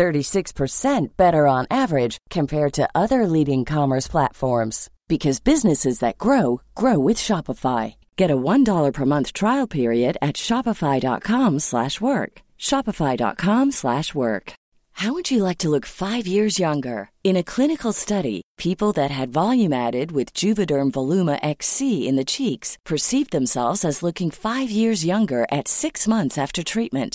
36% better on average compared to other leading commerce platforms because businesses that grow grow with Shopify. Get a $1 per month trial period at shopify.com/work. shopify.com/work. How would you like to look 5 years younger? In a clinical study, people that had volume added with Juvederm Voluma XC in the cheeks perceived themselves as looking 5 years younger at 6 months after treatment.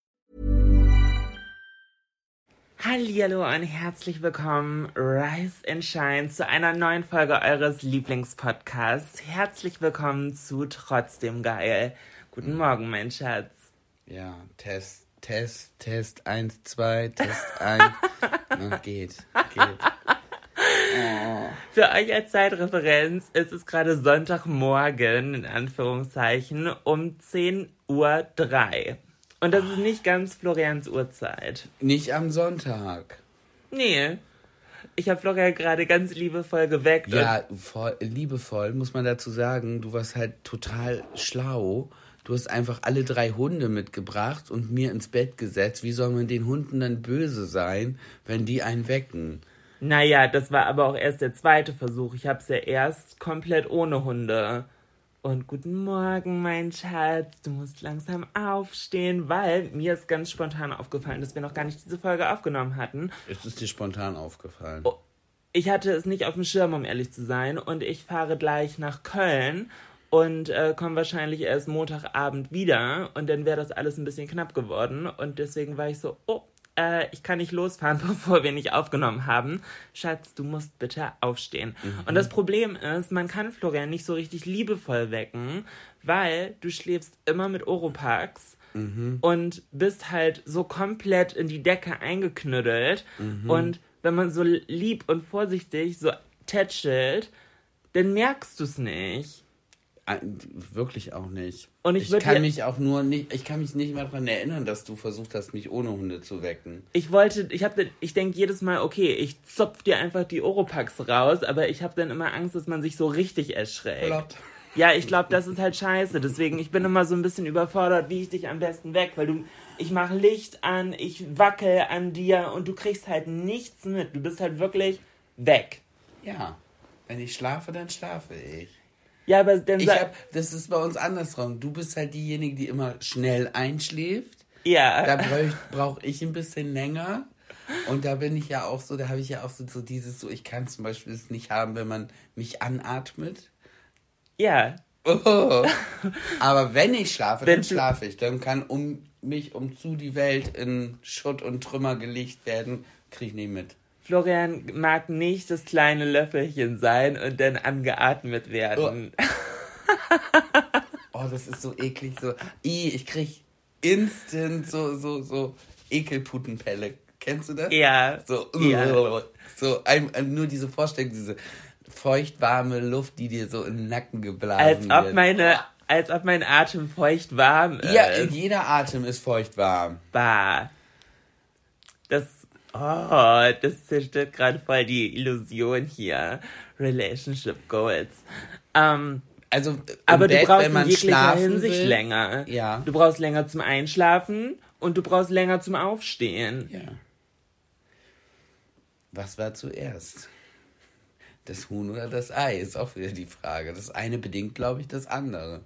Hallo und herzlich willkommen, Rise and Shine, zu einer neuen Folge eures Lieblingspodcasts. Herzlich willkommen zu Trotzdem Geil. Guten Morgen, mein Schatz. Ja, Test, Test, Test, 1, 2, Test, 1. Na, geht, geht. Oh. Für euch als Zeitreferenz ist es gerade Sonntagmorgen, in Anführungszeichen, um 10.03 Uhr. Und das ist nicht ganz Florians Uhrzeit. Nicht am Sonntag. Nee. Ich habe Florian gerade ganz liebevoll geweckt. Ja, voll, liebevoll muss man dazu sagen, du warst halt total schlau. Du hast einfach alle drei Hunde mitgebracht und mir ins Bett gesetzt. Wie soll man den Hunden dann böse sein, wenn die einen wecken? Naja, das war aber auch erst der zweite Versuch. Ich habe es ja erst komplett ohne Hunde. Und guten Morgen, mein Schatz. Du musst langsam aufstehen, weil mir ist ganz spontan aufgefallen, dass wir noch gar nicht diese Folge aufgenommen hatten. Ist es dir spontan aufgefallen? Oh, ich hatte es nicht auf dem Schirm, um ehrlich zu sein. Und ich fahre gleich nach Köln und äh, komme wahrscheinlich erst Montagabend wieder. Und dann wäre das alles ein bisschen knapp geworden. Und deswegen war ich so, oh, äh, ich kann nicht losfahren, bevor wir nicht aufgenommen haben. Schatz, du musst bitte aufstehen. Mhm. Und das Problem ist, man kann Florian nicht so richtig liebevoll wecken, weil du schläfst immer mit Oropax. Mhm. Und bist halt so komplett in die Decke eingeknüttelt. Mhm. Und wenn man so lieb und vorsichtig so tätschelt, dann merkst du es nicht. Wirklich auch nicht. Und ich, ich kann mich auch nur nicht, ich kann mich nicht mehr daran erinnern, dass du versucht hast, mich ohne Hunde zu wecken. Ich wollte, ich habe, ich denke jedes Mal, okay, ich zopf dir einfach die Oropax raus, aber ich habe dann immer Angst, dass man sich so richtig erschreckt. Plott. Ja, ich glaube, das ist halt scheiße. Deswegen, ich bin immer so ein bisschen überfordert, wie ich dich am besten weg, weil du, ich mache Licht an, ich wackel an dir und du kriegst halt nichts mit. Du bist halt wirklich weg. Ja, wenn ich schlafe, dann schlafe ich. Ja, aber dann ich hab, das ist bei uns andersrum. Du bist halt diejenige, die immer schnell einschläft. Ja. Da brauche brauch ich ein bisschen länger. Und da bin ich ja auch so, da habe ich ja auch so, so dieses, so ich kann zum Beispiel es nicht haben, wenn man mich anatmet. Ja. Oh. Aber wenn ich schlafe, dann schlafe ich. Dann kann um mich, um zu die Welt in Schutt und Trümmer gelegt werden, kriege ich nicht mit. Florian mag nicht das kleine Löffelchen sein und dann angeatmet werden. Oh, oh das ist so eklig. So, ich krieg instant so, so, so Ekelputenpelle. Kennst du das? Ja. So, ja. so ein, nur diese Vorstellung, diese feuchtwarme Luft, die dir so in den Nacken geblasen als ob Meine, als ob mein Atem feuchtwarm ist. Ja, jeder Atem ist feuchtwarm. Bah. Das Oh, das zerstört gerade voll die Illusion hier. Relationship Goals. Ähm, also, aber Bett, du brauchst in jeglicher Hinsicht will, länger. Ja. Du brauchst länger zum Einschlafen und du brauchst länger zum Aufstehen. Ja. Was war zuerst? Das Huhn oder das Ei ist auch wieder die Frage. Das eine bedingt, glaube ich, das andere.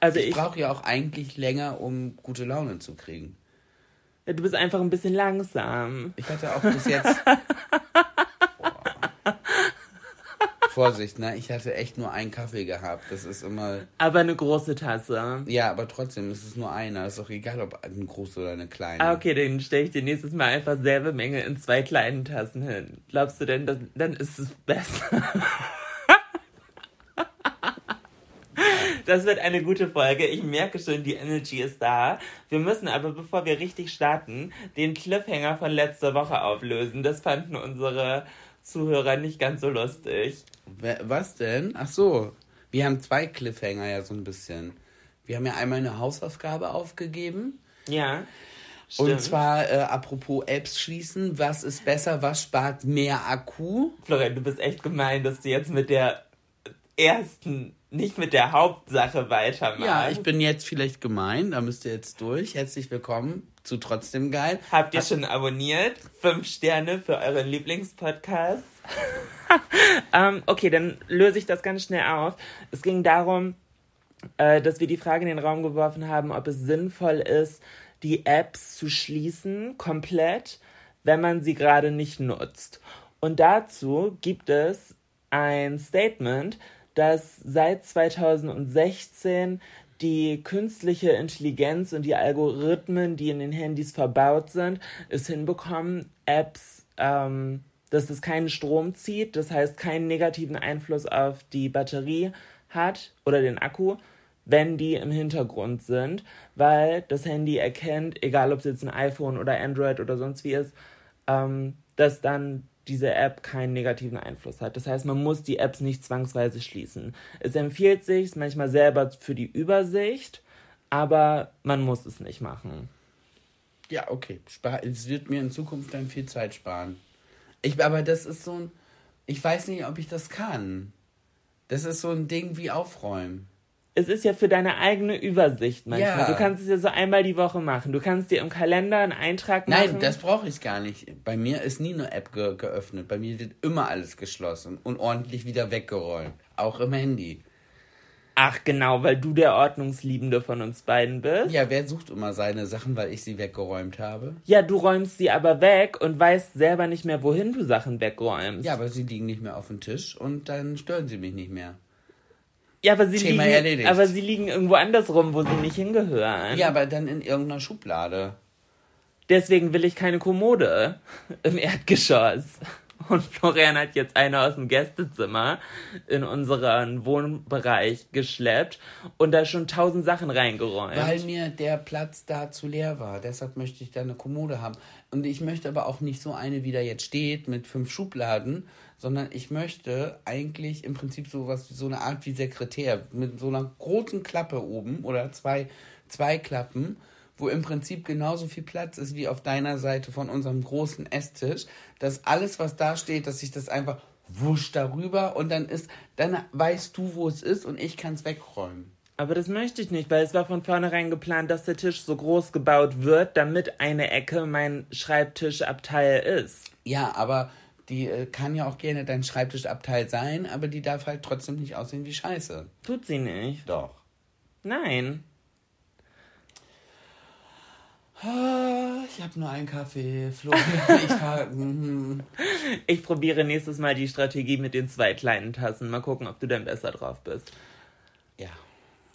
Also ich ich, brauche ja auch eigentlich länger, um gute Laune zu kriegen. Du bist einfach ein bisschen langsam. Ich hatte auch bis jetzt. Vorsicht, ne? Ich hatte echt nur einen Kaffee gehabt. Das ist immer. Aber eine große Tasse. Ja, aber trotzdem ist es nur einer. Ist auch egal, ob eine große oder eine kleine. Ah, okay, dann stelle ich dir nächstes Mal einfach selbe Menge in zwei kleinen Tassen hin. Glaubst du denn, dass, dann ist es besser? Das wird eine gute Folge. Ich merke schon, die Energy ist da. Wir müssen aber, bevor wir richtig starten, den Cliffhanger von letzter Woche auflösen. Das fanden unsere Zuhörer nicht ganz so lustig. Was denn? Ach so. Wir haben zwei Cliffhanger ja so ein bisschen. Wir haben ja einmal eine Hausaufgabe aufgegeben. Ja. Und stimmt. zwar, äh, apropos Apps schließen, was ist besser, was spart mehr Akku? Florian, du bist echt gemein, dass du jetzt mit der ersten, nicht mit der Hauptsache weitermachst. Ja, ich bin jetzt vielleicht gemein, da müsst ihr jetzt durch. Herzlich willkommen zu Trotzdem Geil. Habt ihr schon abonniert? Fünf Sterne für euren Lieblingspodcast. ähm, okay, dann löse ich das ganz schnell auf. Es ging darum, äh, dass wir die Frage in den Raum geworfen haben, ob es sinnvoll ist, die Apps zu schließen, komplett, wenn man sie gerade nicht nutzt. Und dazu gibt es ein Statement, dass seit 2016 die künstliche Intelligenz und die Algorithmen, die in den Handys verbaut sind, es hinbekommen, Apps, ähm, dass es keinen Strom zieht, das heißt keinen negativen Einfluss auf die Batterie hat oder den Akku, wenn die im Hintergrund sind, weil das Handy erkennt, egal ob es jetzt ein iPhone oder Android oder sonst wie ist, ähm, dass dann diese App keinen negativen Einfluss hat. Das heißt, man muss die Apps nicht zwangsweise schließen. Es empfiehlt sich manchmal selber für die Übersicht, aber man muss es nicht machen. Ja, okay. Es wird mir in Zukunft dann viel Zeit sparen. Ich, aber das ist so ein. Ich weiß nicht, ob ich das kann. Das ist so ein Ding wie Aufräumen. Es ist ja für deine eigene Übersicht manchmal. Ja. Du kannst es ja so einmal die Woche machen. Du kannst dir im Kalender einen Eintrag machen. Nein, das brauche ich gar nicht. Bei mir ist nie eine App ge geöffnet. Bei mir wird immer alles geschlossen und ordentlich wieder weggeräumt. Auch im Handy. Ach genau, weil du der Ordnungsliebende von uns beiden bist. Ja, wer sucht immer seine Sachen, weil ich sie weggeräumt habe? Ja, du räumst sie aber weg und weißt selber nicht mehr, wohin du Sachen wegräumst. Ja, aber sie liegen nicht mehr auf dem Tisch und dann stören sie mich nicht mehr. Ja, aber sie, Thema liegen, erledigt. aber sie liegen irgendwo anders rum, wo sie nicht hingehören. Ja, aber dann in irgendeiner Schublade. Deswegen will ich keine Kommode im Erdgeschoss. Und Florian hat jetzt eine aus dem Gästezimmer in unseren Wohnbereich geschleppt und da schon tausend Sachen reingeräumt. Weil mir der Platz da zu leer war. Deshalb möchte ich da eine Kommode haben. Und ich möchte aber auch nicht so eine, wie da jetzt steht, mit fünf Schubladen, sondern ich möchte eigentlich im Prinzip sowas, so eine Art wie Sekretär, mit so einer großen Klappe oben oder zwei, zwei Klappen, wo im Prinzip genauso viel Platz ist wie auf deiner Seite von unserem großen Esstisch, dass alles, was da steht, dass ich das einfach wusch darüber und dann ist, dann weißt du, wo es ist und ich kann es wegräumen. Aber das möchte ich nicht, weil es war von vornherein geplant, dass der Tisch so groß gebaut wird, damit eine Ecke mein Schreibtischabteil ist. Ja, aber die äh, kann ja auch gerne dein Schreibtischabteil sein, aber die darf halt trotzdem nicht aussehen wie Scheiße. Tut sie nicht. Doch. Nein. Ich habe nur einen Kaffee, Florian. Ich fahr, mhm. Ich probiere nächstes Mal die Strategie mit den zwei kleinen Tassen. Mal gucken, ob du dann besser drauf bist. ja.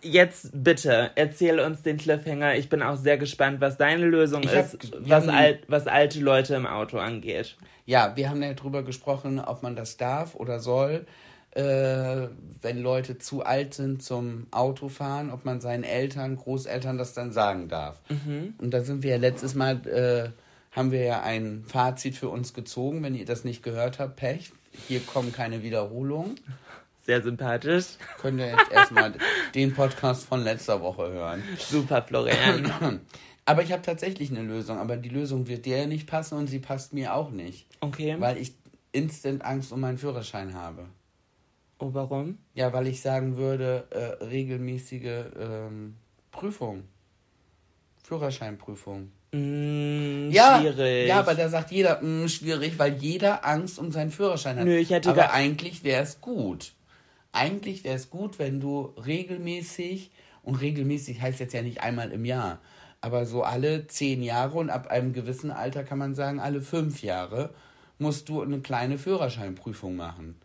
Jetzt bitte, erzähl uns den Cliffhanger. Ich bin auch sehr gespannt, was deine Lösung Ich hab- ist, wir was, alt, was alte Leute im Auto angeht. Ja, wir haben ja drüber gesprochen, ob man das darf oder soll, äh, wenn Leute zu alt sind zum Autofahren, ob man seinen Eltern, Großeltern das dann sagen darf. Und da sind wir ja letztes Mal, äh, haben wir ja ein Fazit für uns gezogen. Wenn ihr das nicht gehört habt, Pech. Hier kommen keine Wiederholungen. Sehr sympathisch. Könnt ihr jetzt erstmal den Podcast von letzter Woche hören. Super, Florian. Aber ich habe tatsächlich eine Lösung, aber die Lösung wird dir nicht passen und sie passt mir auch nicht, Okay. weil ich instant Angst um meinen Führerschein habe. Oh, warum? Ja, weil ich sagen würde, äh, regelmäßige ähm, Prüfung. Führerscheinprüfung. Mm, Ja, schwierig. ja, aber da sagt jeder, mh, schwierig, weil jeder Angst um seinen Führerschein hat. Nö, ich hätte aber eigentlich wäre es gut. Eigentlich wäre es gut, wenn du regelmäßig, und regelmäßig heißt jetzt ja nicht einmal im Jahr, aber so alle zehn Jahre und ab einem gewissen Alter kann man sagen, alle fünf Jahre musst du eine kleine Führerscheinprüfung machen.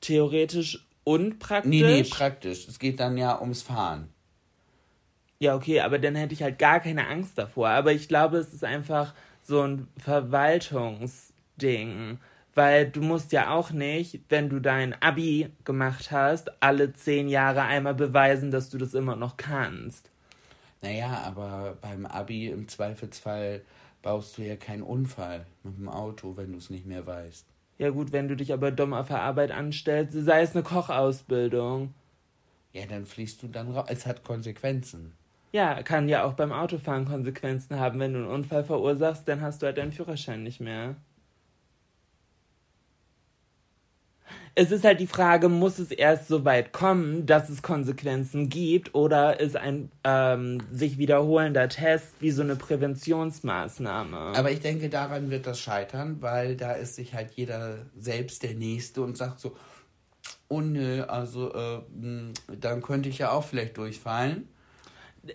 Theoretisch und praktisch. Nee, nee, praktisch. Es geht dann ja ums Fahren. Ja, okay, aber dann hätte ich halt gar keine Angst davor. Aber ich glaube, es ist einfach so ein Verwaltungsding. Weil du musst ja auch nicht, wenn du dein Abi gemacht hast, alle zehn Jahre einmal beweisen, dass du das immer noch kannst. Naja, aber beim Abi im Zweifelsfall baust du ja keinen Unfall mit dem Auto, wenn du es nicht mehr weißt. Ja gut, wenn du dich aber dumm auf der Arbeit anstellst, sei es eine Kochausbildung. Ja, dann fliegst du dann raus. Es hat Konsequenzen. Ja, kann ja auch beim Autofahren Konsequenzen haben. Wenn du einen Unfall verursachst, dann hast du halt deinen Führerschein nicht mehr. Es ist halt die Frage, muss es erst so weit kommen, dass es Konsequenzen gibt, oder ist ein ähm, sich wiederholender Test wie so eine Präventionsmaßnahme? Aber ich denke, daran wird das scheitern, weil da ist sich halt jeder selbst der Nächste und sagt so, oh nö, also äh, mh, dann könnte ich ja auch vielleicht durchfallen.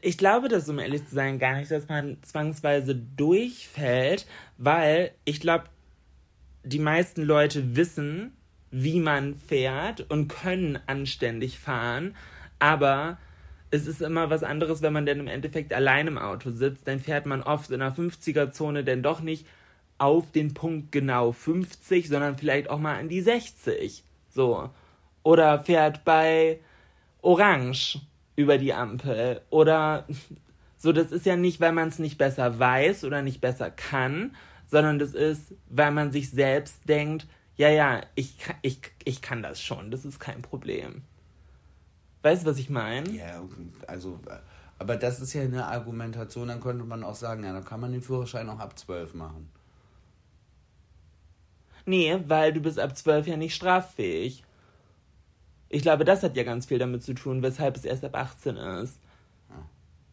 Ich glaube das, um ehrlich zu sein, gar nicht, dass man zwangsweise durchfällt, weil ich glaube, die meisten Leute wissen, wie man fährt und können anständig fahren, aber es ist immer was anderes, wenn man dann im Endeffekt allein im Auto sitzt, dann fährt man oft in der 50er-Zone denn doch nicht auf den Punkt genau 50, sondern vielleicht auch mal an die 60. So. Oder fährt bei Orange über die Ampel. Oder so, das ist ja nicht, weil man es nicht besser weiß oder nicht besser kann, sondern das ist, weil man sich selbst denkt, ja, ja, ich, ich, ich kann das schon, das ist kein Problem. Weißt du, was ich meine? Ja, also, aber das ist ja eine Argumentation, dann könnte man auch sagen, ja, dann kann man den Führerschein auch ab 12 machen. Nee, weil du bist ab 12 ja nicht straffähig. Ich glaube, das hat ja ganz viel damit zu tun, weshalb es erst ab 18 ist.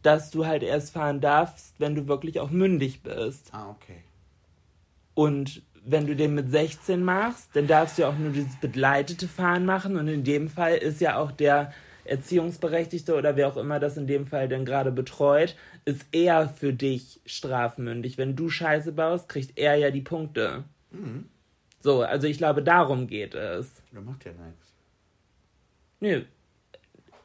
Dass du halt erst fahren darfst, wenn du wirklich auch mündig bist. Ah, okay. Und wenn du den mit 16 machst, dann darfst du ja auch nur dieses begleitete Fahren machen. Und in dem Fall ist ja auch der Erziehungsberechtigte oder wer auch immer das in dem Fall denn gerade betreut, ist er für dich strafmündig. Wenn du Scheiße baust, kriegt er ja die Punkte. So, also ich glaube, darum geht es. Das macht ja nichts. Nö.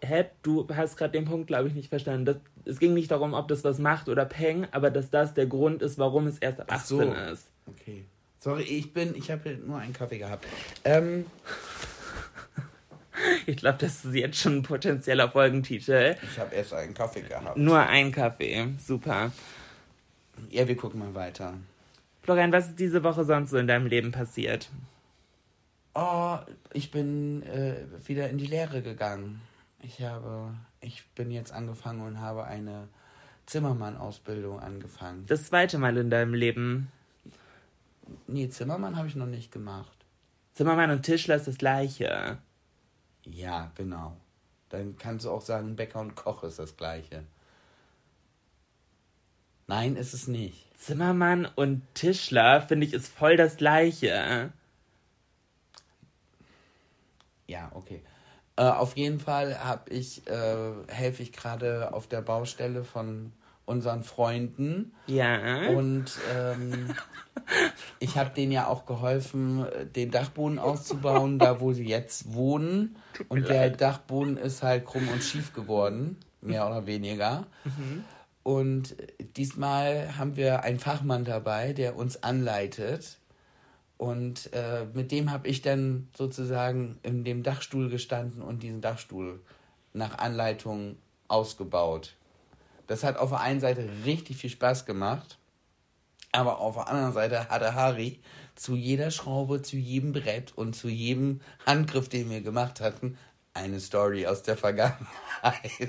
Hä, du hast gerade den Punkt, glaube ich, nicht verstanden. Das, es ging nicht darum, ob das was macht oder peng, aber dass das der Grund ist, warum es erst ab Ach 18 so. ist. Okay. Sorry, ich bin, ich habe nur einen Kaffee gehabt. Ähm, Ich glaube, das ist jetzt schon ein potenzieller Folgentitel. ich habe erst einen Kaffee gehabt. Nur ein Kaffee. Super. Ja, wir gucken mal weiter. Florian, was ist diese Woche sonst so in deinem Leben passiert? Oh, ich bin äh, wieder in die Lehre gegangen. Ich habe, ich bin jetzt angefangen und habe eine Zimmermann-Ausbildung angefangen. Das zweite Mal in deinem Leben. Nee, Zimmermann habe ich noch nicht gemacht. Zimmermann und Tischler ist das gleiche. Ja, genau. Dann kannst du auch sagen, Bäcker und Koch ist das gleiche. Nein, ist es nicht. Zimmermann und Tischler, finde ich, ist voll das gleiche. Ja, okay. Äh, auf jeden Fall habe ich, äh, helfe ich gerade auf der Baustelle von unseren Freunden. Ja. Und ähm, ich habe denen ja auch geholfen, äh, den Dachboden auszubauen, da wo sie jetzt wohnen. Und der Dachboden ist halt krumm und schief geworden, mehr oder weniger. Und diesmal haben wir einen Fachmann dabei, der uns anleitet. Und äh, mit dem habe ich dann sozusagen in dem Dachstuhl gestanden und diesen Dachstuhl nach Anleitung ausgebaut. Das hat auf der einen Seite richtig viel Spaß gemacht, aber auf der anderen Seite hatte Harry zu jeder Schraube, zu jedem Brett und zu jedem Handgriff, den wir gemacht hatten, eine Story aus der Vergangenheit.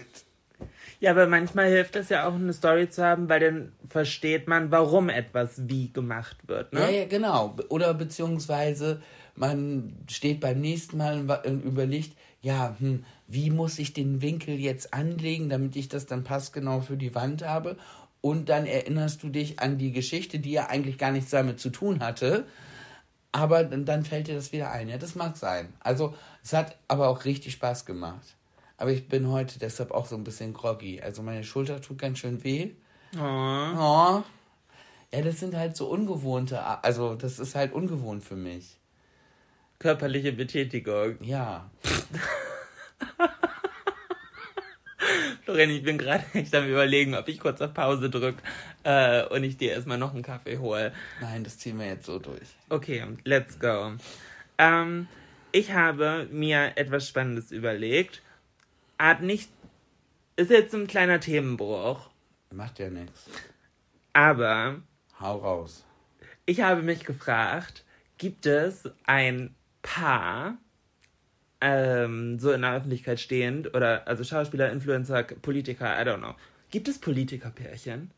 Ja, aber manchmal hilft es ja auch, eine Story zu haben, weil dann versteht man, warum etwas wie gemacht wird. Ne? Ja, ja, genau. Oder beziehungsweise man steht beim nächsten Mal und überlegt, ja, hm, wie muss ich den Winkel jetzt anlegen, damit ich das dann passgenau für die Wand habe. und dann erinnerst du dich an die Geschichte, die ja eigentlich gar nichts damit zu tun hatte. Aber dann fällt dir das wieder ein. Ja, das mag sein. Also, es hat aber auch richtig Spaß gemacht. Aber ich bin heute deshalb auch so ein bisschen groggy. Also, meine Schulter tut ganz schön weh. Oh. oh. Ja, das sind halt so ungewohnte, also das ist halt ungewohnt für mich. Körperliche Betätigung. Ja. Florian, ich bin gerade echt am überlegen, ob ich kurz auf Pause drücke äh, und ich dir erstmal noch einen Kaffee hole. Nein, das ziehen wir jetzt so durch. Okay, let's go. Ähm, ich habe mir etwas Spannendes überlegt. Hat nicht. Ist jetzt ein kleiner Themenbruch. Macht ja nichts. Aber. Hau raus. Ich habe mich gefragt, gibt es ein Paar, ähm, so in der Öffentlichkeit stehend, oder also Schauspieler, Influencer, Politiker, I don't know. Gibt es Politikerpärchen?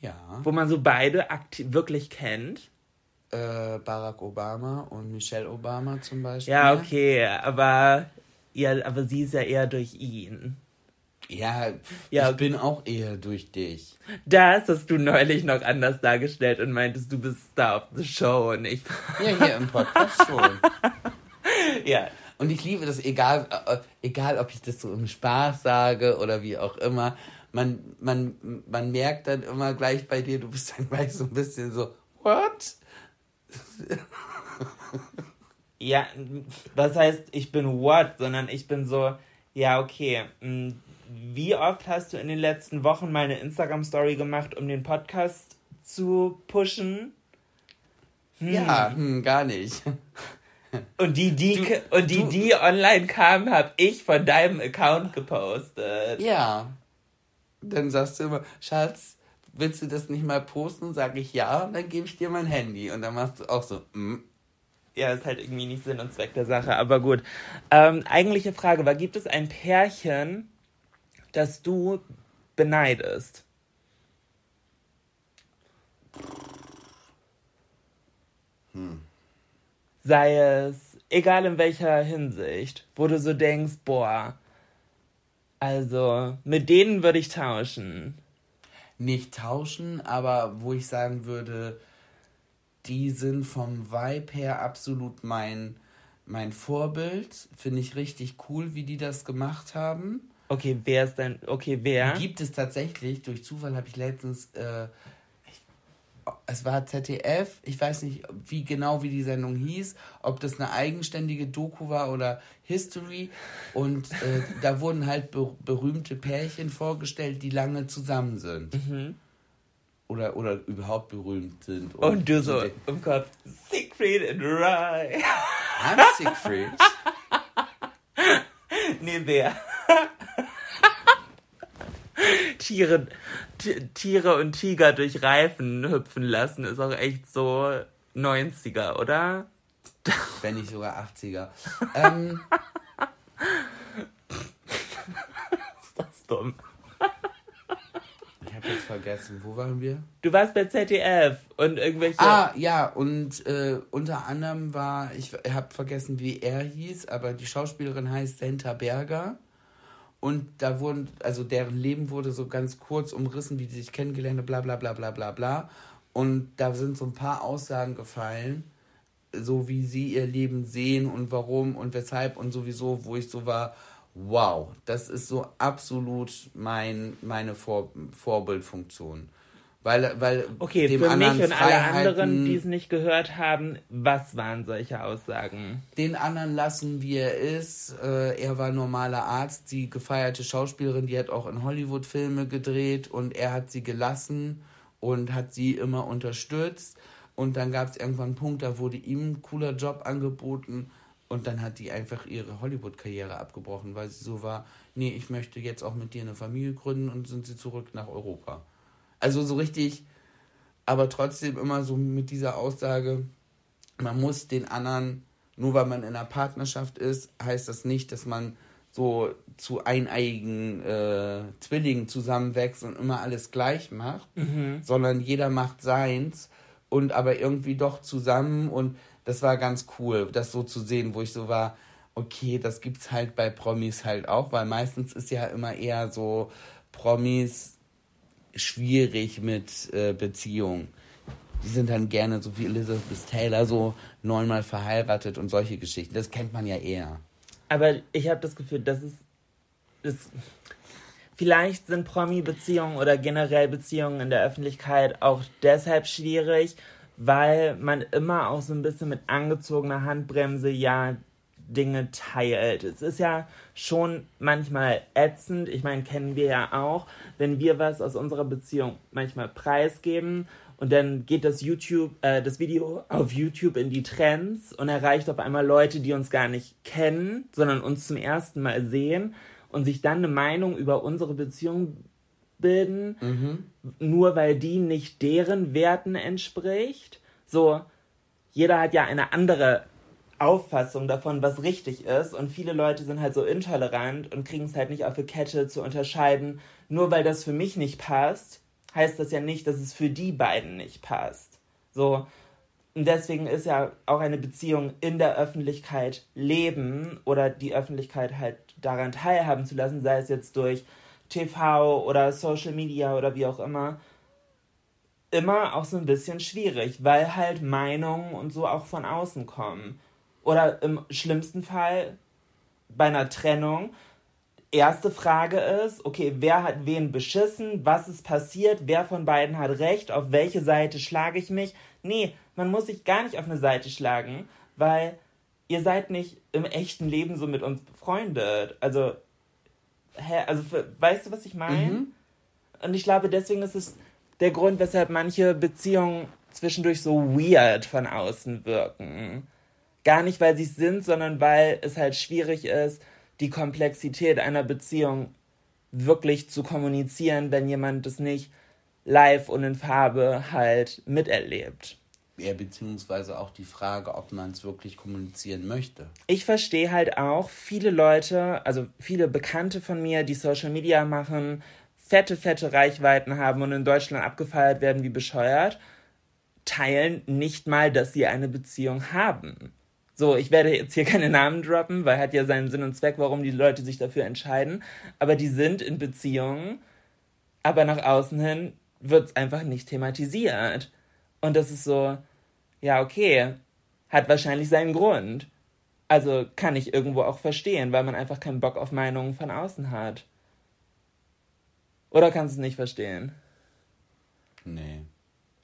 Ja. Wo man so beide wirklich kennt? Äh, Barack Obama und Michelle Obama zum Beispiel. Ja, okay, aber, ja, aber sie ist ja eher durch ihn. Ja, ja, ich bin auch eher durch dich. Das hast du neulich noch anders dargestellt und meintest, du bist Star of the Show und ich. Ja, hier im Podcast schon. ja. Und ich liebe das, egal, äh, egal ob ich das so im Spaß sage oder wie auch immer. Man, man, man merkt dann immer gleich bei dir, du bist dann gleich so ein bisschen so, what? ja, was heißt, ich bin what, sondern ich bin so, ja, okay, mm, wie oft hast du in den letzten Wochen meine Instagram-Story gemacht, um den Podcast zu pushen? Hm. Ja, hm, gar nicht. Und die, die, du, und die, du, die online kamen, habe ich von deinem Account gepostet. Ja. Dann sagst du immer, Schatz, willst du das nicht mal posten? Sag ich ja, und dann gebe ich dir mein Handy. Und dann machst du auch so, mm. Ja, ist halt irgendwie nicht Sinn und Zweck der Sache, aber gut. Ähm, eigentliche Frage war, gibt es ein Pärchen, das du beneidest? Hm. Sei es, egal in welcher Hinsicht, wo du so denkst, boah, also mit denen würde ich tauschen. Nicht tauschen, aber wo ich sagen würde, die sind vom Vibe her absolut mein, mein Vorbild. Finde ich richtig cool, wie die das gemacht haben. Okay, wer ist denn, okay, wer? Gibt es tatsächlich, durch Zufall habe ich letztens, äh, es war ZDF, ich weiß nicht wie genau wie die Sendung hieß, ob das eine eigenständige Doku war oder History und äh, da wurden halt be berühmte Pärchen vorgestellt, die lange zusammen sind. Mhm. Oder, oder überhaupt berühmt sind. Und, und du so im Kopf, Siegfried and Roy. I'm Siegfried. nee, wer? Tiere, Tiere und Tiger durch Reifen hüpfen lassen, ist auch echt so 90er, oder? Wenn nicht sogar 80er. ähm, ist das dumm. Ich habe jetzt vergessen, wo waren wir? Du warst bei ZDF und irgendwelche. Ah, ja, und äh, unter anderem war, ich habe vergessen, wie er hieß, aber die Schauspielerin heißt Senta Berger. Und da wurden, also deren Leben wurde so ganz kurz umrissen, wie sie sich kennengelernt haben, bla bla bla bla bla bla. Und da sind so ein paar Aussagen gefallen, so wie sie ihr Leben sehen und warum und weshalb und sowieso, wo ich so war, wow, das ist so absolut mein, meine Vor Vorbildfunktion. Weil, weil okay, dem für mich und alle anderen, die es nicht gehört haben, was waren solche Aussagen? Den anderen lassen, wie er ist. Äh, er war normaler Arzt, die gefeierte Schauspielerin, die hat auch in Hollywood Filme gedreht und er hat sie gelassen und hat sie immer unterstützt. Und dann gab es irgendwann einen Punkt, da wurde ihm ein cooler Job angeboten und dann hat die einfach ihre Hollywood-Karriere abgebrochen, weil sie so war, nee, ich möchte jetzt auch mit dir eine Familie gründen und sind sie zurück nach Europa. Also so richtig, aber trotzdem immer so mit dieser Aussage, man muss den anderen, nur weil man in einer Partnerschaft ist, heißt das nicht, dass man so zu eineigen äh, Zwillingen zusammenwächst und immer alles gleich macht, mhm. sondern jeder macht seins und aber irgendwie doch zusammen und das war ganz cool, das so zu sehen, wo ich so war, okay, das gibt's halt bei Promis halt auch, weil meistens ist ja immer eher so Promis schwierig mit äh, Beziehungen. Die sind dann gerne so wie Elizabeth Taylor, so neunmal verheiratet und solche Geschichten. Das kennt man ja eher. Aber ich habe das Gefühl. Das, vielleicht sind Promi-Beziehungen oder generell Beziehungen in der Öffentlichkeit auch deshalb schwierig, weil man immer auch so ein bisschen mit angezogener Handbremse ja Dinge teilt. Es ist ja schon manchmal ätzend, ich meine, kennen wir ja auch, wenn wir was aus unserer Beziehung manchmal preisgeben und dann geht das YouTube, äh, das Video auf YouTube in die Trends und erreicht auf einmal Leute, die uns gar nicht kennen, sondern uns zum ersten Mal sehen und sich dann eine Meinung über unsere Beziehung bilden, mhm. nur weil die nicht deren Werten entspricht. So, jeder hat ja eine andere Auffassung davon, was richtig ist. Und viele Leute sind halt so intolerant und kriegen es halt nicht auf die Kette zu unterscheiden. Nur weil das für mich nicht passt, heißt das ja nicht, dass es für die beiden nicht passt. So. Und deswegen ist ja auch eine Beziehung in der Öffentlichkeit leben oder die Öffentlichkeit halt daran teilhaben zu lassen, sei es jetzt durch TV oder Social Media oder wie auch immer, immer auch so ein bisschen schwierig, weil halt Meinungen und so auch von außen kommen. Oder im schlimmsten Fall bei einer Trennung. Erste Frage ist, okay, wer hat wen beschissen? Was ist passiert? Wer von beiden hat recht? Auf welche Seite schlage ich mich? Nee, man muss sich gar nicht auf eine Seite schlagen, weil ihr seid nicht im echten Leben so mit uns befreundet. Also, hä, also, weißt du, was ich meine? Mhm. Und ich glaube, deswegen ist es der Grund, weshalb manche Beziehungen zwischendurch so weird von außen wirken. Gar nicht, weil sie es sind, sondern weil es halt schwierig ist, die Komplexität einer Beziehung wirklich zu kommunizieren, wenn jemand das nicht live und in Farbe halt miterlebt. Ja, beziehungsweise auch die Frage, ob man es wirklich kommunizieren möchte. Ich verstehe halt auch viele Leute, also viele Bekannte von mir, die Social Media machen, fette, fette Reichweiten haben und in Deutschland abgefeiert werden wie bescheuert, teilen nicht mal, dass sie eine Beziehung haben. So, ich werde jetzt hier keine Namen droppen, weil hat ja seinen Sinn und Zweck, warum die Leute sich dafür entscheiden. Aber die sind in Beziehungen, aber nach außen hin wird es einfach nicht thematisiert. Und das ist so, ja, okay, hat wahrscheinlich seinen Grund. Also kann ich irgendwo auch verstehen, weil man einfach keinen Bock auf Meinungen von außen hat. Oder kannst du es nicht verstehen? Nee.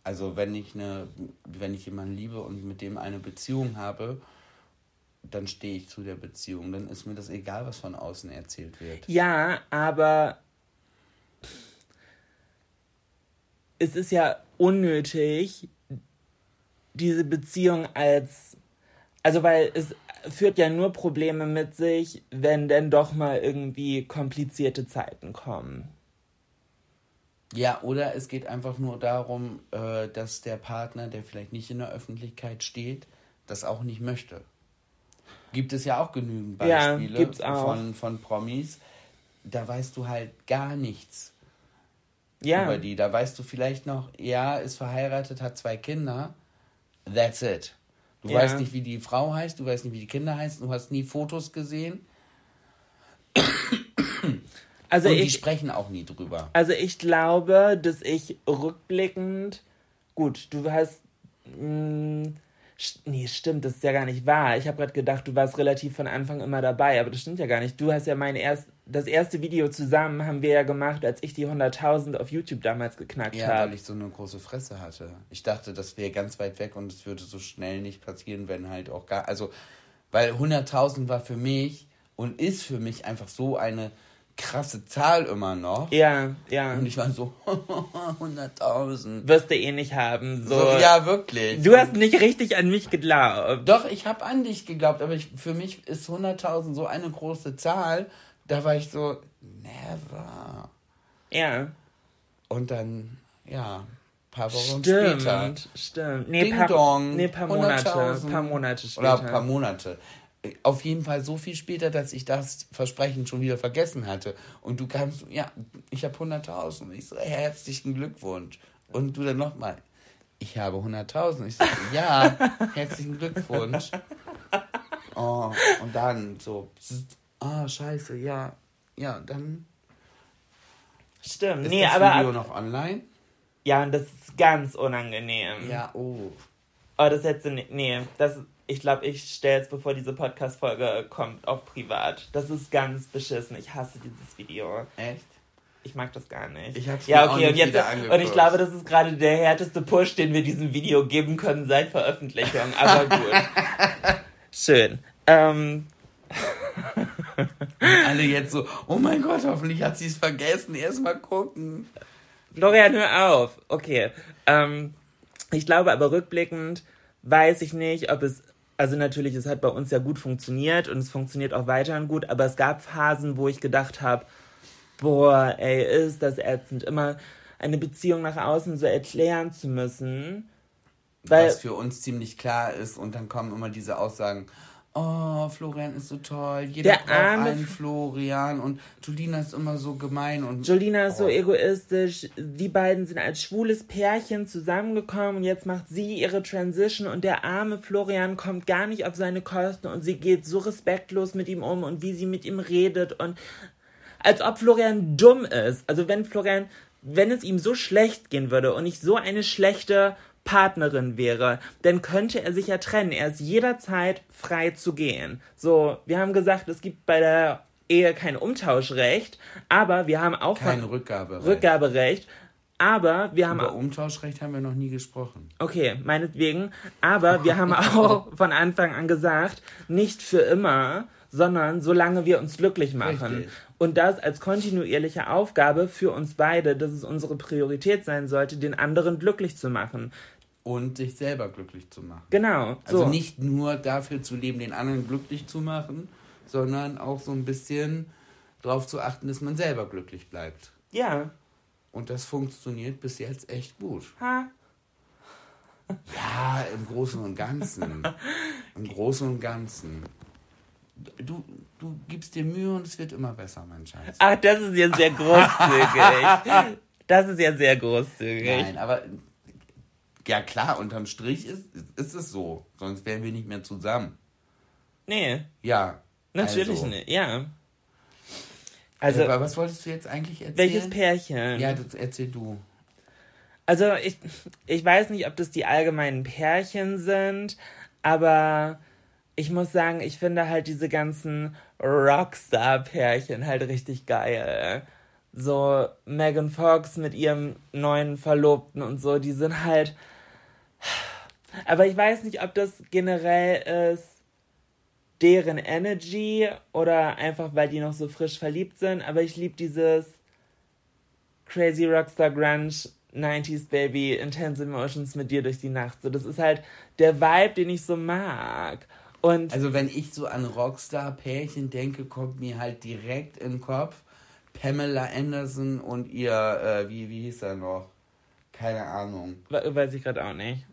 Also wenn ich eine, wenn ich jemanden liebe und mit dem eine Beziehung habe dann stehe ich zu der Beziehung. Dann ist mir das egal, was von außen erzählt wird. Ja, aber es ist ja unnötig, diese Beziehung als. Also, weil es führt ja nur Probleme mit sich, wenn denn doch mal irgendwie komplizierte Zeiten kommen. Ja, oder es geht einfach nur darum, äh, dass der Partner, der vielleicht nicht in der Öffentlichkeit steht, das auch nicht möchte. Gibt es ja auch genügend Beispiele ja, auch. Von, von Promis. Da weißt du halt gar nichts ja. über die. Da weißt du vielleicht noch, ja, ist verheiratet, hat zwei Kinder. That's it. Du ja. weißt nicht, wie die Frau heißt, du weißt nicht, wie die Kinder heißen, du hast nie Fotos gesehen. Also Und ich, die sprechen auch nie drüber. Also ich glaube, dass ich rückblickend, gut, du hast mh, mm, Nee, stimmt, das ist ja gar nicht wahr. Ich habe gerade gedacht, du warst relativ von Anfang immer dabei, aber das stimmt ja gar nicht. Du hast ja mein erst, das erste Video zusammen haben wir ja gemacht, als ich die 100.000 auf YouTube damals geknackt habe. Ja, weil ich so eine große Fresse hatte. Ich dachte, das wäre ganz weit weg und es würde so schnell nicht passieren, wenn halt auch gar, also, weil 100.000 war für mich und ist für mich einfach so eine krasse Zahl immer noch. Ja, ja. Und ich war so, 100.000. Wirst du eh nicht haben. So. so. ja, wirklich. Du hast nicht richtig an mich geglaubt. Doch, ich habe an dich geglaubt, aber ich, für mich ist 100.000 so eine große Zahl. Da war ich so, never. Ja. Und dann, ja, paar Wochen stimmt, später. Stimmt, Nee, Ding paar, Dong, nee, paar Monate. Paar Monate später. Oder paar Monate auf jeden Fall so viel später, dass ich das Versprechen schon wieder vergessen hatte. Und du kamst, ja, ich habe 100.000. Ich so, herzlichen Glückwunsch. Und du dann nochmal, ich habe 100.000. Ich so, ja, herzlichen Glückwunsch. Oh, und dann so, ah, oh, scheiße, ja, ja, dann, Stimmt. Ist nee, das aber. Video noch online? Ja, und das ist ganz unangenehm. Ja, oh. Oh, das hätte nicht. Nee, das. Ich glaube, ich stelle es, bevor diese Podcast-Folge kommt, auf privat. Das ist ganz beschissen. Ich hasse dieses Video. Echt? Ich mag das gar nicht. Ich hab's ja, okay, und jetzt. Und ich glaube, das ist gerade der härteste Push, den wir diesem Video geben können seit Veröffentlichung. Aber gut. Schön. Ähm, Alle jetzt so, oh mein Gott, hoffentlich hat sie es vergessen. Erstmal gucken. Florian, hör auf. Okay. Ähm, ich glaube aber rückblickend weiß ich nicht, ob es. Also natürlich, es hat bei uns ja gut funktioniert und es funktioniert auch weiterhin gut, aber es gab Phasen, wo ich gedacht habe, boah, ey, ist das ätzend, immer eine Beziehung nach außen so erklären zu müssen. Weil, Was für uns ziemlich klar ist. Und dann kommen immer diese Aussagen, oh, Florian ist so toll, jeder Der braucht arme einen Florian und Julina ist immer so gemein und Jolina ist so Oh. egoistisch. Die beiden sind als schwules Pärchen zusammengekommen und jetzt macht sie ihre Transition und der arme Florian kommt gar nicht auf seine Kosten und sie geht so respektlos mit ihm um und wie sie mit ihm redet und als ob Florian dumm ist. Also wenn Florian, wenn es ihm so schlecht gehen würde und nicht so eine schlechte Partnerin wäre, dann könnte er sich ja trennen. Er ist jederzeit frei zu gehen. So, wir haben gesagt, es gibt bei der Ehe kein Umtauschrecht, aber wir haben auch kein Rückgaberecht. Rückgaberecht. Aber wir haben Über auch, Umtauschrecht haben wir noch nie gesprochen. okay, meinetwegen, aber wir haben auch von Anfang an gesagt, nicht für immer, sondern solange wir uns glücklich machen. Richtig. Und das als kontinuierliche Aufgabe für uns beide, dass es unsere Priorität sein sollte, den anderen glücklich zu machen. Und sich selber glücklich zu machen. Genau. Also so. nicht nur dafür zu leben, den anderen glücklich zu machen, sondern auch so ein bisschen darauf zu achten, dass man selber glücklich bleibt. Ja. Und das funktioniert bis jetzt echt gut. Ha. Ja, im Großen und Ganzen. Im Großen und Ganzen. Du, du gibst dir Mühe und es wird immer besser, mein Schatz. Ach, das ist ja sehr großzügig. Das ist ja sehr großzügig. Nein, aber ja klar, unterm Strich ist, ist es so. Sonst wären wir nicht mehr zusammen. Nee, Ja. natürlich also. nicht. Ja. Also, Also, was wolltest du jetzt eigentlich erzählen? welches Pärchen? Ja, das erzähl du. Also ich, ich weiß nicht, ob das die allgemeinen Pärchen sind, aber ich muss sagen, ich finde halt diese ganzen Rockstar-Pärchen halt richtig geil. So Megan Fox mit ihrem neuen Verlobten und so, die sind halt. Aber ich weiß nicht, ob das generell ist deren Energy oder einfach, weil die noch so frisch verliebt sind, aber ich liebe dieses Crazy Rockstar Grunge 90s Baby Intense Emotions mit dir durch die Nacht. So, das ist halt der Vibe, den ich so mag. Und Also wenn ich so an Rockstar-Pärchen denke, kommt mir halt direkt in den Kopf Pamela Anderson und ihr, äh, wie, wie hieß er noch? Keine Ahnung. we- weiß ich gerade auch nicht.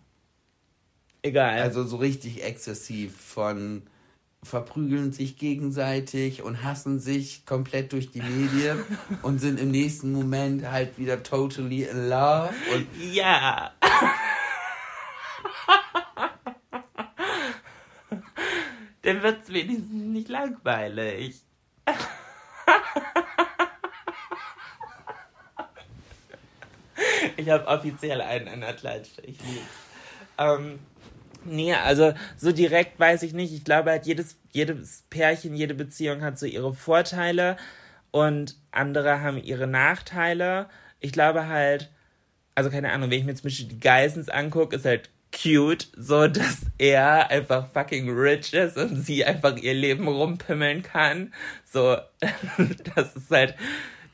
Egal. Also so richtig exzessiv von verprügeln sich gegenseitig und hassen sich komplett durch die Medien und sind im nächsten Moment halt wieder totally in love und ja. Dann wird's wenigstens nicht langweilig. Ich habe offiziell einen an der Klatsche. Ich lieb's. Ähm, nee, also so direkt weiß ich nicht. Ich glaube halt, jedes, jedes Pärchen, jede Beziehung hat so ihre Vorteile und andere haben ihre Nachteile. Ich glaube halt, also keine Ahnung, wenn ich mir zum Beispiel die Geissens angucke, ist halt cute, so dass er einfach fucking rich ist und sie einfach ihr Leben rumpimmeln kann. So, das ist halt,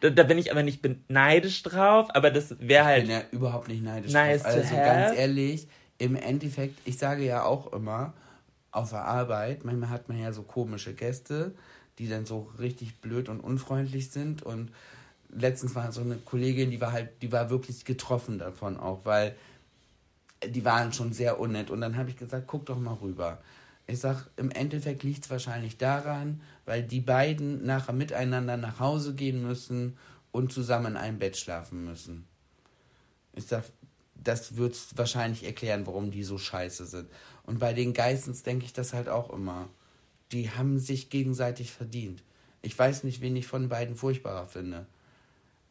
da, da bin ich aber nicht neidisch drauf, aber das wäre Ich halt. bin ja überhaupt nicht neidisch. Nice drauf. Also ganz ehrlich, im Endeffekt, ich sage ja auch immer, auf der Arbeit, manchmal hat man ja so komische Gäste, die dann so richtig blöd und unfreundlich sind. Und letztens war so eine Kollegin, die war halt, die war wirklich getroffen davon auch, weil die waren schon sehr unnett. Und dann habe ich gesagt, guck doch mal rüber. Ich sag, im Endeffekt liegt es wahrscheinlich daran, weil die beiden nachher miteinander nach Hause gehen müssen und zusammen in einem Bett schlafen müssen. Ich sag, das wird wahrscheinlich erklären, warum die so scheiße sind. Und bei den Geissens denke ich das halt auch immer. Die haben sich gegenseitig verdient. Ich weiß nicht, wen ich von beiden furchtbarer finde.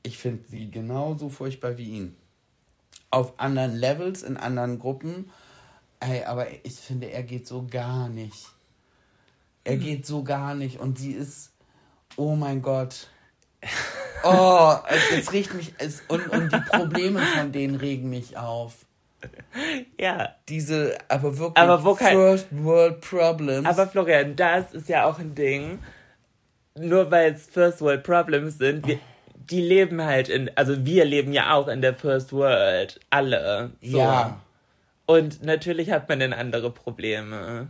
Ich finde sie genauso furchtbar wie ihn. Auf anderen Levels, in anderen Gruppen. Ey, aber ich finde, er geht so gar nicht. Er Hm. geht so gar nicht. Und sie ist, oh mein Gott. Oh, es, es regt mich, es, und, und die Probleme von denen regen mich auf. Ja. Diese, aber wirklich Aber wo kein- First World Problems. Aber Florian, das ist ja auch ein Ding. Nur weil es First World Problems sind, wir, die leben halt in, also wir leben ja auch in der First World. Alle. So. ja, Und natürlich hat man dann andere Probleme.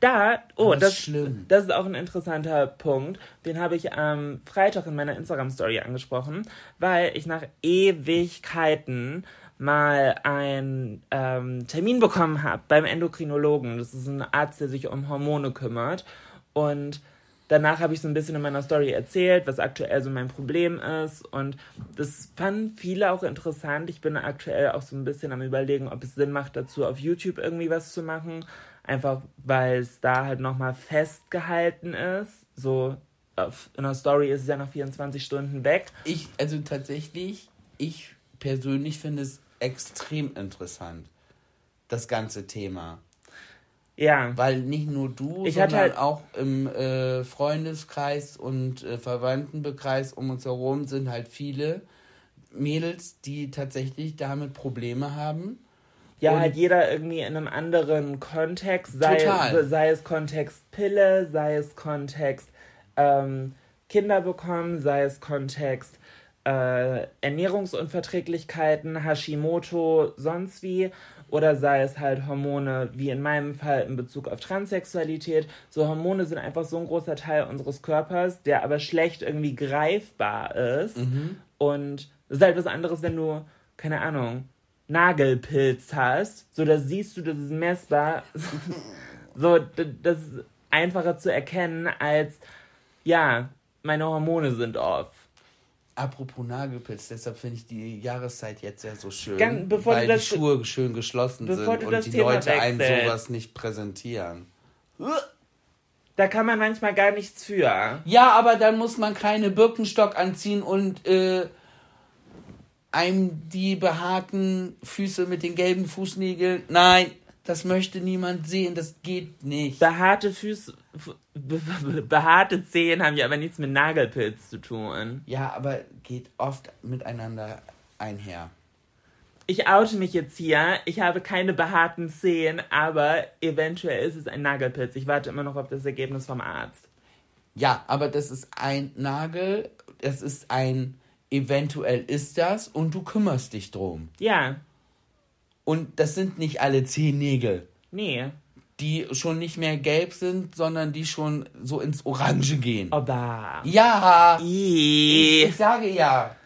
Da, oh, das, ist schlimm. das ist auch ein interessanter Punkt. Den habe ich am Freitag in meiner Instagram-Story angesprochen, weil ich nach Ewigkeiten mal einen ähm, Termin bekommen habe beim Endokrinologen. Das ist ein Arzt, der sich um Hormone kümmert. Und danach habe ich so ein bisschen in meiner Story erzählt, was aktuell so mein Problem ist. Und das fanden viele auch interessant. Ich bin aktuell auch so ein bisschen am Überlegen, ob es Sinn macht, dazu auf YouTube irgendwie was zu machen. Einfach weil es da halt nochmal festgehalten ist. So in der Story ist es ja noch 24 Stunden weg. ich, also tatsächlich, ich persönlich finde es extrem interessant, das ganze Thema. Ja. Weil nicht nur du, Ich sondern halt- auch im äh, Freundeskreis und äh, Verwandtenbekreis um uns herum sind halt viele Mädels, die tatsächlich damit Probleme haben. Ja, Und- halt jeder irgendwie in einem anderen Kontext, sei, Total. sei es Kontext Pille, sei es Kontext ähm, Kinder bekommen, sei es Kontext äh, Ernährungsunverträglichkeiten, Hashimoto, sonst wie, oder sei es halt Hormone, wie in meinem Fall in Bezug auf Transsexualität. So Hormone sind einfach so ein großer Teil unseres Körpers, der aber schlecht irgendwie greifbar ist. Und es ist halt was anderes, wenn du, keine Ahnung, Nagelpilz hast. So, da siehst du, das ist messbar. so, das ist einfacher zu erkennen als, ja, meine Hormone sind off. Apropos Nagelpilz, deshalb finde ich die Jahreszeit jetzt ja so schön, Ganz- bevor du weil die Schuhe schön geschlossen sind und die Thema Leute einem wechselst. sowas nicht präsentieren. Da kann man manchmal gar nichts für. Ja, aber dann muss man keine Birkenstock anziehen und äh, einem die behaarten Füße mit den gelben Fußnägeln. Nein, das möchte niemand sehen, das geht nicht. Behaarte Füße, be be behaarte Zehen haben ja aber nichts mit Nagelpilz zu tun. Ja, aber geht oft miteinander einher. Ich oute mich jetzt hier. Ich habe keine behaarten Zehen, aber eventuell ist es ein Nagelpilz. Ich warte immer noch auf das Ergebnis vom Arzt. Ja, aber das ist ein Nagel, das ist ein eventuell ist das und du kümmerst dich drum. Ja, Und das sind nicht alle zehn Nägel, nee. die schon nicht mehr gelb sind, sondern die schon so ins Orange gehen. Oba. Ja, ich, Ih. ich sage ja.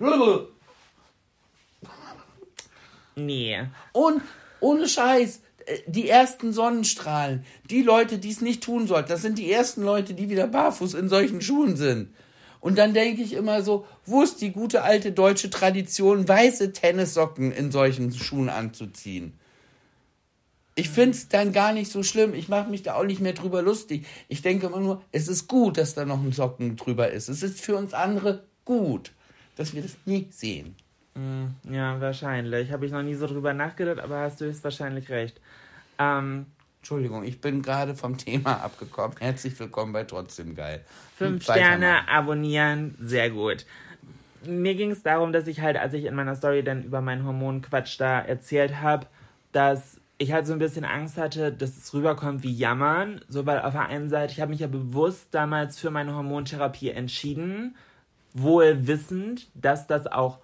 Nee. Und ohne Scheiß, äh, die ersten Sonnenstrahlen, die Leute, die es nicht tun sollten, das sind die ersten Leute, die wieder barfuß in solchen Schuhen sind. Und dann denke ich immer so, wo ist die gute alte deutsche Tradition, weiße Tennissocken in solchen Schuhen anzuziehen? Ich finde es dann gar nicht so schlimm. Ich mache mich da auch nicht mehr drüber lustig. Ich denke immer nur, es ist gut, dass da noch ein Socken drüber ist. Es ist für uns andere gut, dass wir das nicht sehen. Hm, Ja, wahrscheinlich. Habe ich noch nie so drüber nachgedacht, aber hast du jetzt wahrscheinlich recht. Ähm, Entschuldigung, ich bin gerade vom Thema abgekommen. Herzlich willkommen bei Trotzdem Geil. fünf. Sterne, abonnieren, sehr gut. Mir ging es darum, dass ich halt, als ich in meiner Story dann über meinen Hormonquatsch da erzählt habe, dass ich halt so ein bisschen Angst hatte, dass es rüberkommt wie Jammern. So, weil auf der einen Seite, ich habe mich ja bewusst damals für meine Hormontherapie entschieden, wohl wissend, dass das auch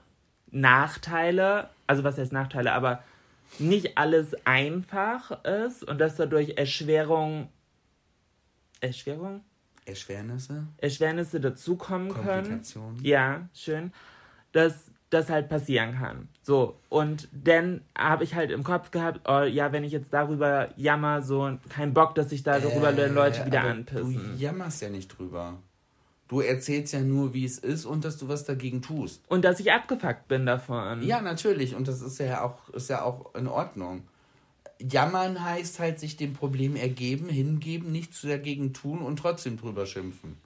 Nachteile, also was heißt Nachteile, aber nicht alles einfach ist und dass dadurch Erschwerung, Erschwerung? Erschwernisse? Erschwernisse dazukommen können. Ja, schön. Dass das halt passieren kann. So, und dann habe ich halt im Kopf gehabt, oh ja, wenn ich jetzt darüber jammer, so kein Bock, dass sich darüber Äh, Leute wieder aber anpissen. Du jammerst ja nicht drüber. Du erzählst ja nur, wie es ist und dass du was dagegen tust. Und dass ich abgefuckt bin davon. Ja, natürlich. Und das ist ja auch, ist ja auch in Ordnung. Jammern heißt halt sich dem Problem ergeben, hingeben, nichts dagegen tun und trotzdem drüber schimpfen.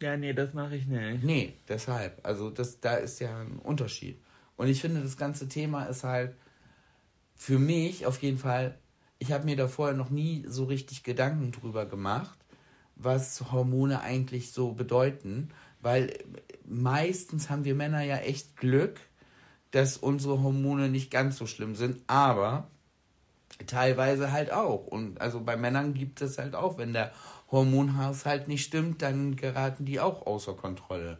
Ja, nee, das mache ich nicht. Nee, deshalb. Also das, da ist ja ein Unterschied. Und ich finde, das ganze Thema ist halt für mich auf jeden Fall, ich habe mir da vorher noch nie so richtig Gedanken drüber gemacht, was Hormone eigentlich so bedeuten, weil meistens haben wir Männer ja echt Glück, dass unsere Hormone nicht ganz so schlimm sind, aber teilweise halt auch. Und also bei Männern gibt es halt auch, wenn der Hormonhaushalt nicht stimmt, dann geraten die auch außer Kontrolle.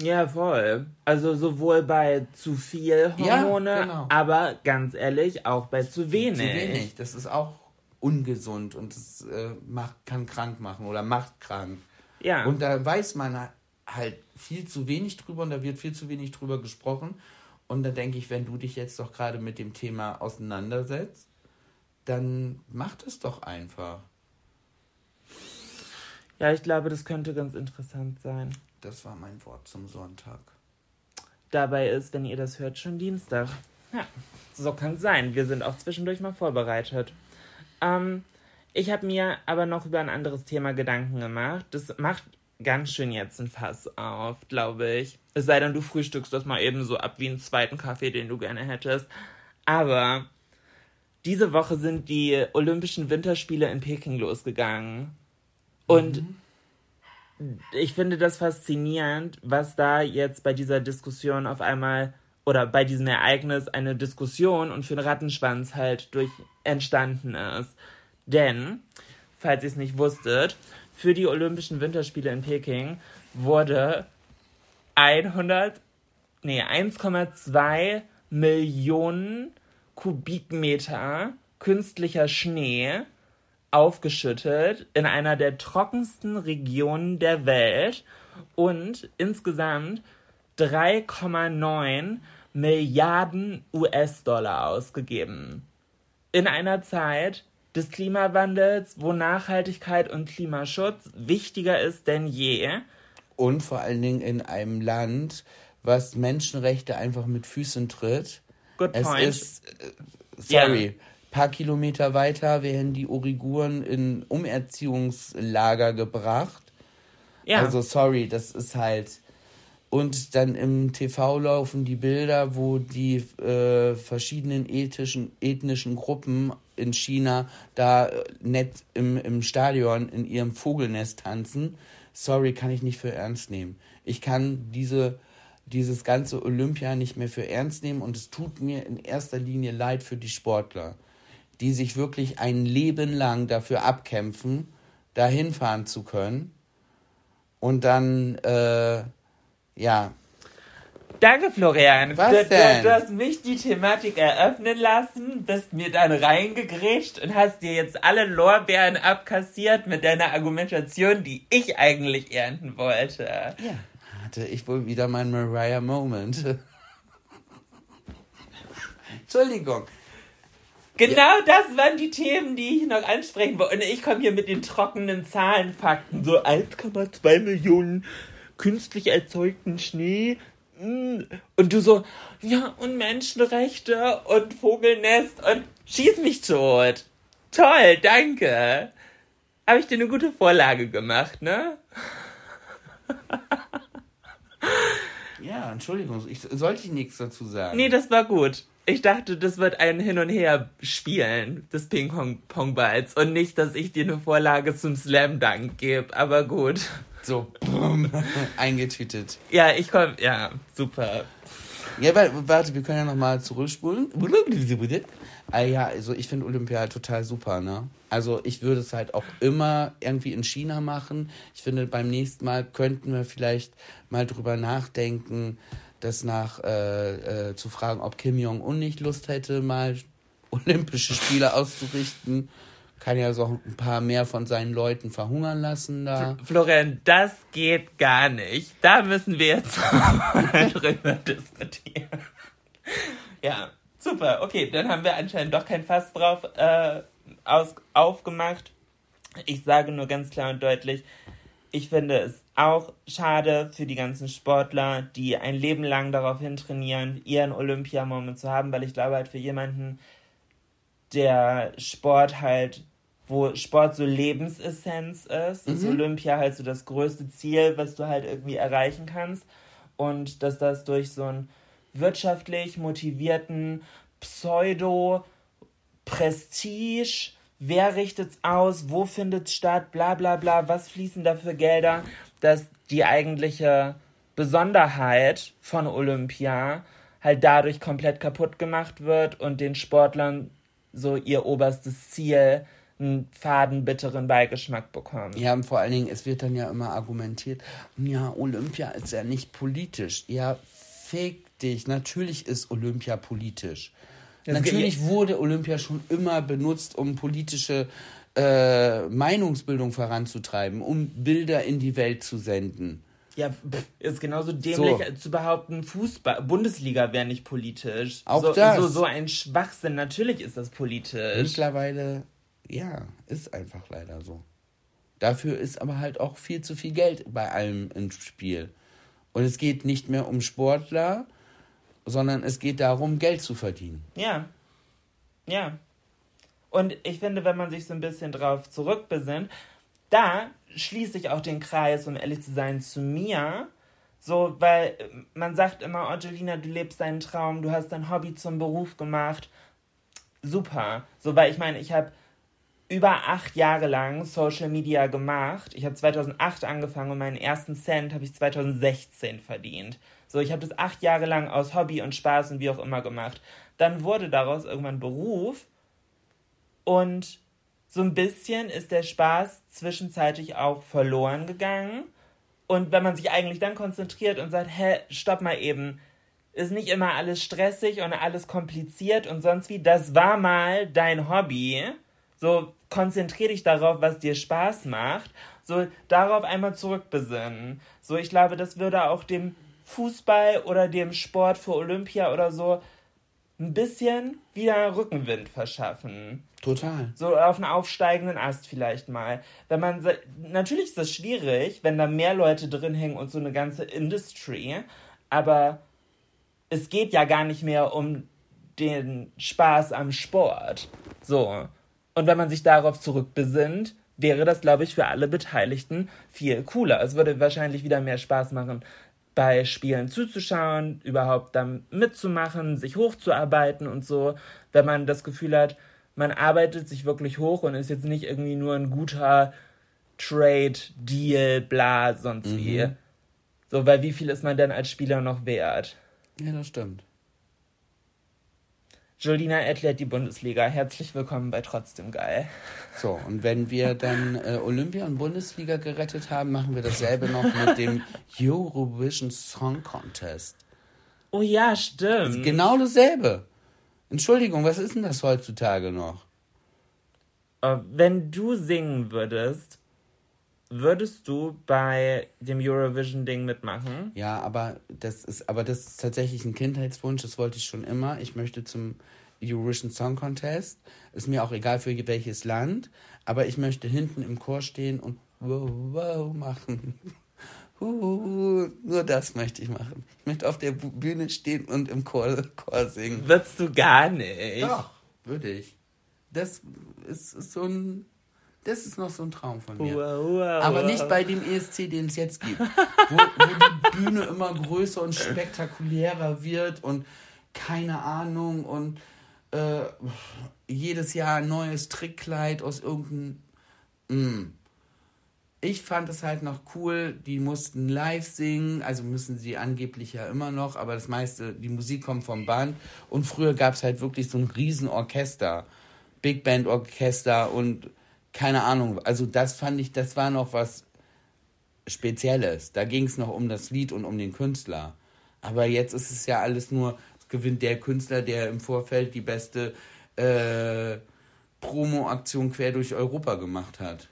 Ja, voll. Also sowohl bei zu viel Hormone, ja, genau. aber ganz ehrlich, auch bei zu wenig. Zu wenig. Das ist auch ungesund und das äh, macht, kann krank machen oder macht krank. Ja. Und da weiß man halt viel zu wenig drüber und da wird viel zu wenig drüber gesprochen. Und da denke ich, wenn du dich jetzt doch gerade mit dem Thema auseinandersetzt, dann mach das doch einfach. Ja, ich glaube, das könnte ganz interessant sein. Das war mein Wort zum Sonntag. Dabei ist, wenn ihr das hört, schon Dienstag. Ja, so kann es sein. Wir sind auch zwischendurch mal vorbereitet. Ähm, ich habe mir aber noch über ein anderes Thema Gedanken gemacht. Das macht ganz schön jetzt ein Fass auf, glaube ich. Es sei denn, du frühstückst das mal eben so ab wie einen zweiten Kaffee, den du gerne hättest. Aber diese Woche sind die Olympischen Winterspiele in Peking losgegangen. Und mhm ich finde das faszinierend, was da jetzt bei dieser Diskussion auf einmal oder bei diesem Ereignis eine Diskussion und für einen Rattenschwanz halt durch entstanden ist. Denn, falls ihr es nicht wusstet, für die Olympischen Winterspiele in Peking wurde 100, nee, 1,2 Millionen Kubikmeter künstlicher Schnee aufgeschüttet in einer der trockensten Regionen der Welt und insgesamt 3,9 Milliarden US-Dollar ausgegeben. In einer Zeit des Klimawandels, wo Nachhaltigkeit und Klimaschutz wichtiger ist denn je. Und vor allen Dingen in einem Land, was Menschenrechte einfach mit Füßen tritt. Good point. Es ist, äh, sorry, yeah paar Kilometer weiter werden die Uiguren in Umerziehungslager gebracht. Ja. Also sorry, das ist halt. Und dann im TV laufen die Bilder, wo die äh, verschiedenen ethischen, ethnischen Gruppen in China da äh, nett im, im Stadion in ihrem Vogelnest tanzen. Sorry, kann ich nicht für ernst nehmen. Ich kann diese, dieses ganze Olympia nicht mehr für ernst nehmen und es tut mir in erster Linie leid für die Sportler die sich wirklich ein Leben lang dafür abkämpfen, dahin fahren zu können. Und dann, äh, ja. Danke, Florian. Was du, denn? Du, hast mich die Thematik eröffnen lassen, bist mir dann reingegrätscht und hast dir jetzt alle Lorbeeren abkassiert mit deiner Argumentation, die ich eigentlich ernten wollte. Ja, hatte ich wohl wieder meinen Mariah-Moment. Entschuldigung. Genau ja. das waren die Themen, die ich noch ansprechen wollte. Und ich komme hier mit den trockenen Zahlenfakten. So 1,2 Millionen künstlich erzeugten Schnee. Mm. Und du so, ja, und Menschenrechte und Vogelnest und schieß mich tot. Toll, danke. Habe ich dir eine gute Vorlage gemacht, ne? Ja, Entschuldigung, ich, sollte ich nichts dazu sagen. Nee, das war gut. Ich dachte, das wird ein Hin und Her spielen des Ping-Pong-Balls und nicht, dass ich dir eine Vorlage zum Slam Dunk gebe. Aber gut. So, bumm, eingetütet. Ja, ich komme, ja, super. Ja, warte, wir können ja nochmal zurückspulen. Ah, ja, also ich finde Olympia halt total super, ne? Also ich würde es halt auch immer irgendwie in China machen. Ich finde, beim nächsten Mal könnten wir vielleicht mal drüber nachdenken, das nach äh, äh, zu fragen, ob Kim Jong-un nicht Lust hätte, mal Olympische Spiele auszurichten. Kann ja so ein paar mehr von seinen Leuten verhungern lassen da. Florian, das geht gar nicht. Da müssen wir jetzt drüber diskutieren. Ja, super. Okay, dann haben wir anscheinend doch kein Fass drauf äh, aus, aufgemacht. Ich sage nur ganz klar und deutlich, ich finde es auch schade für die ganzen Sportler, die ein Leben lang darauf hintrainieren, ihren Olympiamoment zu haben, weil ich glaube halt für jemanden, der Sport halt wo Sport so Lebensessenz ist, ist Mhm. Olympia halt so das größte Ziel, was du halt irgendwie erreichen kannst. Und dass das durch so einen wirtschaftlich motivierten Pseudo- Prestige, wer richtet's aus, wo findet's statt, bla bla bla, was fließen da für Gelder, dass die eigentliche Besonderheit von Olympia halt dadurch komplett kaputt gemacht wird und den Sportlern so ihr oberstes Ziel einen faden, bitteren Beigeschmack bekommt. Ja, und vor allen Dingen, es wird dann ja immer argumentiert, ja, Olympia ist ja nicht politisch. Ja, fick dich. Natürlich ist Olympia politisch. Das Natürlich wurde Olympia schon immer benutzt, um politische äh, Meinungsbildung voranzutreiben, um Bilder in die Welt zu senden. Ja, ist genauso dämlich So. zu behaupten, Fußball, Bundesliga wäre nicht politisch. Auch so, das. So, so ein Schwachsinn. Natürlich ist das politisch. Mittlerweile, ja, ist einfach leider so. Dafür ist aber halt auch viel zu viel Geld bei allem im Spiel. Und es geht nicht mehr um Sportler, sondern es geht darum, Geld zu verdienen. Ja. Ja. Und ich finde, wenn man sich so ein bisschen drauf zurückbesinnt, da schließe ich auch den Kreis, um ehrlich zu sein, zu mir. So, weil äh, man sagt immer, oh, Angelina, du lebst deinen Traum, du hast dein Hobby zum Beruf gemacht. Super. So, weil ich meine, ich habe über acht Jahre lang Social Media gemacht. Ich habe 2008 angefangen und meinen ersten Cent habe ich 2016 verdient. So, ich habe das acht Jahre lang aus Hobby und Spaß und wie auch immer gemacht. Dann wurde daraus irgendwann Beruf und so ein bisschen ist der Spaß zwischenzeitlich auch verloren gegangen. Und wenn man sich eigentlich dann konzentriert und sagt, hä, stopp mal eben, ist nicht immer alles stressig und alles kompliziert und sonst wie, das war mal dein Hobby. So, konzentrier dich darauf, was dir Spaß macht. So, darauf einmal zurückbesinnen. So, ich glaube, das würde auch dem Fußball oder dem Sport für Olympia oder so ein bisschen wieder Rückenwind verschaffen. Total. So auf einen aufsteigenden Ast vielleicht mal. Wenn man natürlich ist das schwierig, wenn da mehr Leute drin hängen und so eine ganze Industry, aber es geht ja gar nicht mehr um den Spaß am Sport. So. Und wenn man sich darauf zurückbesinnt, wäre das, glaube ich, für alle Beteiligten viel cooler. Es würde wahrscheinlich wieder mehr Spaß machen, bei Spielen zuzuschauen, überhaupt dann mitzumachen, sich hochzuarbeiten und so, wenn man das Gefühl hat, man arbeitet sich wirklich hoch und ist jetzt nicht irgendwie nur ein guter Trade, Deal, bla, sonst wie. So, weil wie viel ist man denn als Spieler noch wert? Ja, das stimmt. Jolina erklärt die Bundesliga. Herzlich willkommen bei Trotzdem Geil. So, und wenn wir dann äh, Olympia und Bundesliga gerettet haben, machen wir dasselbe noch mit dem Eurovision Song Contest. Oh ja, stimmt. Genau dasselbe. Entschuldigung, was ist denn das heutzutage noch? Äh, Wenn du singen würdest, würdest du bei dem Eurovision-Ding mitmachen? Ja, aber das ist, aber das ist tatsächlich ein Kindheitswunsch, das wollte ich schon immer. Ich möchte zum Eurovision Song Contest. Ist mir auch egal für welches Land, aber ich möchte hinten im Chor stehen und wow, wow machen. Huhu, nur das möchte ich machen. Ich möchte auf der Bühne stehen und im Chor, Chor singen. Würdest du gar nicht. Doch, würde ich. Das ist, ist so ein, das ist noch so ein Traum von mir. Wow, wow, Aber nicht bei dem ESC, den es jetzt gibt. Wo, wo die Bühne immer größer und spektakulärer wird und keine Ahnung und äh, jedes Jahr ein neues Trickkleid aus irgendeinem. Mm. Ich fand es halt noch cool, die mussten live singen, also müssen sie angeblich ja immer noch, aber das meiste, die Musik kommt vom Band und früher gab es halt wirklich so ein Riesenorchester, Big Band Orchester und keine Ahnung, also das fand ich, das war noch was Spezielles. Da ging es noch um das Lied und um den Künstler. Aber jetzt ist es ja alles nur, es gewinnt der Künstler, der im Vorfeld die beste äh, Promo-Aktion quer durch Europa gemacht hat.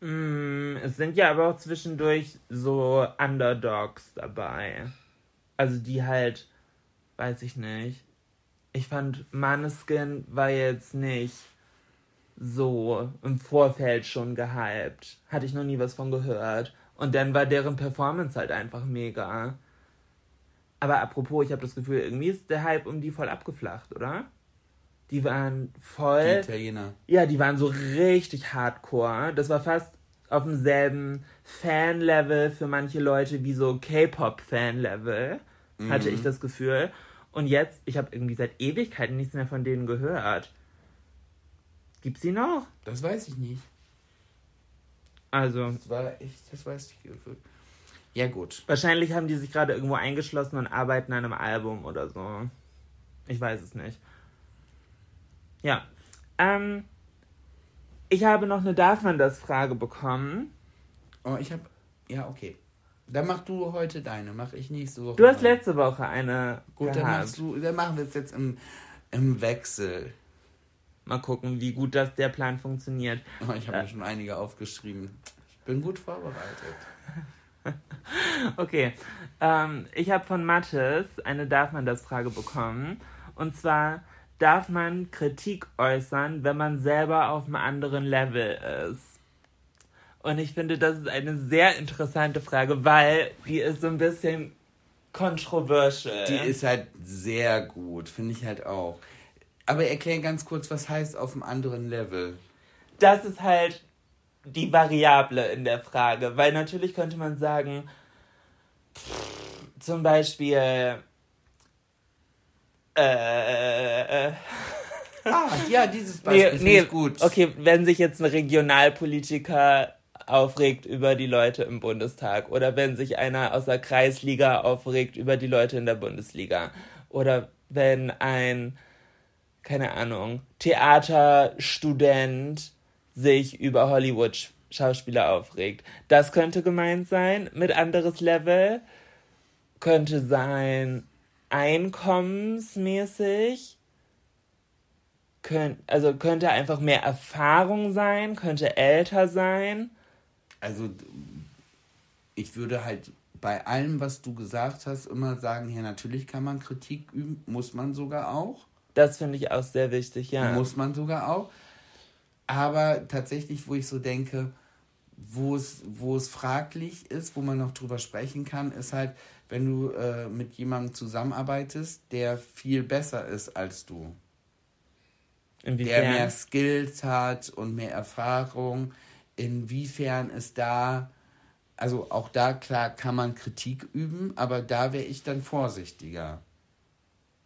Mm, es sind ja aber auch zwischendurch so Underdogs dabei. Also die halt, weiß ich nicht. Ich fand Maneskin war jetzt nicht so im Vorfeld schon gehypt. Hatte ich noch nie was von gehört. Und dann war deren Performance halt einfach mega. Aber apropos, ich habe das Gefühl, irgendwie ist der Hype um die voll abgeflacht, oder? Die waren voll. Die Italiener. Ja, die waren so richtig hardcore. Das war fast auf demselben Fan-Level für manche Leute wie so K-Pop-Fan-Level, hatte Mhm. ich das Gefühl. Und jetzt, ich habe irgendwie seit Ewigkeiten nichts mehr von denen gehört. Gibt's die noch? Das weiß ich nicht. Also, Das war echt, das weiß ich. Ja, gut. wahrscheinlich haben die sich gerade irgendwo eingeschlossen und arbeiten an einem Album oder so. Ich weiß es nicht. Ja. Ähm, ich habe noch eine Darf man das Frage bekommen. Oh, ich habe. Ja, okay. Dann mach du heute deine, mach ich nächste Woche. Du hast letzte Woche eine Gut, dann, gehabt. machst du, dann machen wir es jetzt im, im Wechsel. Mal gucken, wie gut das der Plan funktioniert. Oh, ich habe mir schon einige aufgeschrieben. Ich bin gut vorbereitet. Okay. Ähm, ich habe von Mathis eine Darf man das Frage bekommen. Und zwar, darf man Kritik äußern, wenn man selber auf einem anderen Level ist? Und ich finde, das ist eine sehr interessante Frage, weil die ist so ein bisschen controversial. Die ist halt sehr gut, finde ich halt auch. Aber erklär ganz kurz, was heißt auf einem anderen Level? das ist halt die Variable in der Frage, weil natürlich könnte man sagen, zum Beispiel, äh, äh, Ah, ja, dieses nee, Beispiel nee, ich gut. okay, wenn sich jetzt ein Regionalpolitiker aufregt über die Leute im Bundestag oder wenn sich einer aus der Kreisliga aufregt über die Leute in der Bundesliga oder wenn ein, keine Ahnung, Theaterstudent sich über Hollywood-Schauspieler aufregt. Das könnte gemeint sein mit anderes Level. Könnte sein einkommensmäßig. Könnt, also könnte einfach mehr Erfahrung sein, könnte älter sein. Also, ich würde halt bei allem, was du gesagt hast, immer sagen, ja, natürlich kann man Kritik üben, muss man sogar auch. Das finde ich auch sehr wichtig, ja. Muss man sogar auch. Aber tatsächlich, wo ich so denke, wo es, wo es fraglich ist, wo man noch drüber sprechen kann, ist halt, wenn du äh, mit jemandem zusammenarbeitest, der viel besser ist als du. Der Inwiefern? mehr Skills hat und mehr Erfahrung. Inwiefern ist da, also auch da klar kann man Kritik üben, aber da wäre ich dann vorsichtiger.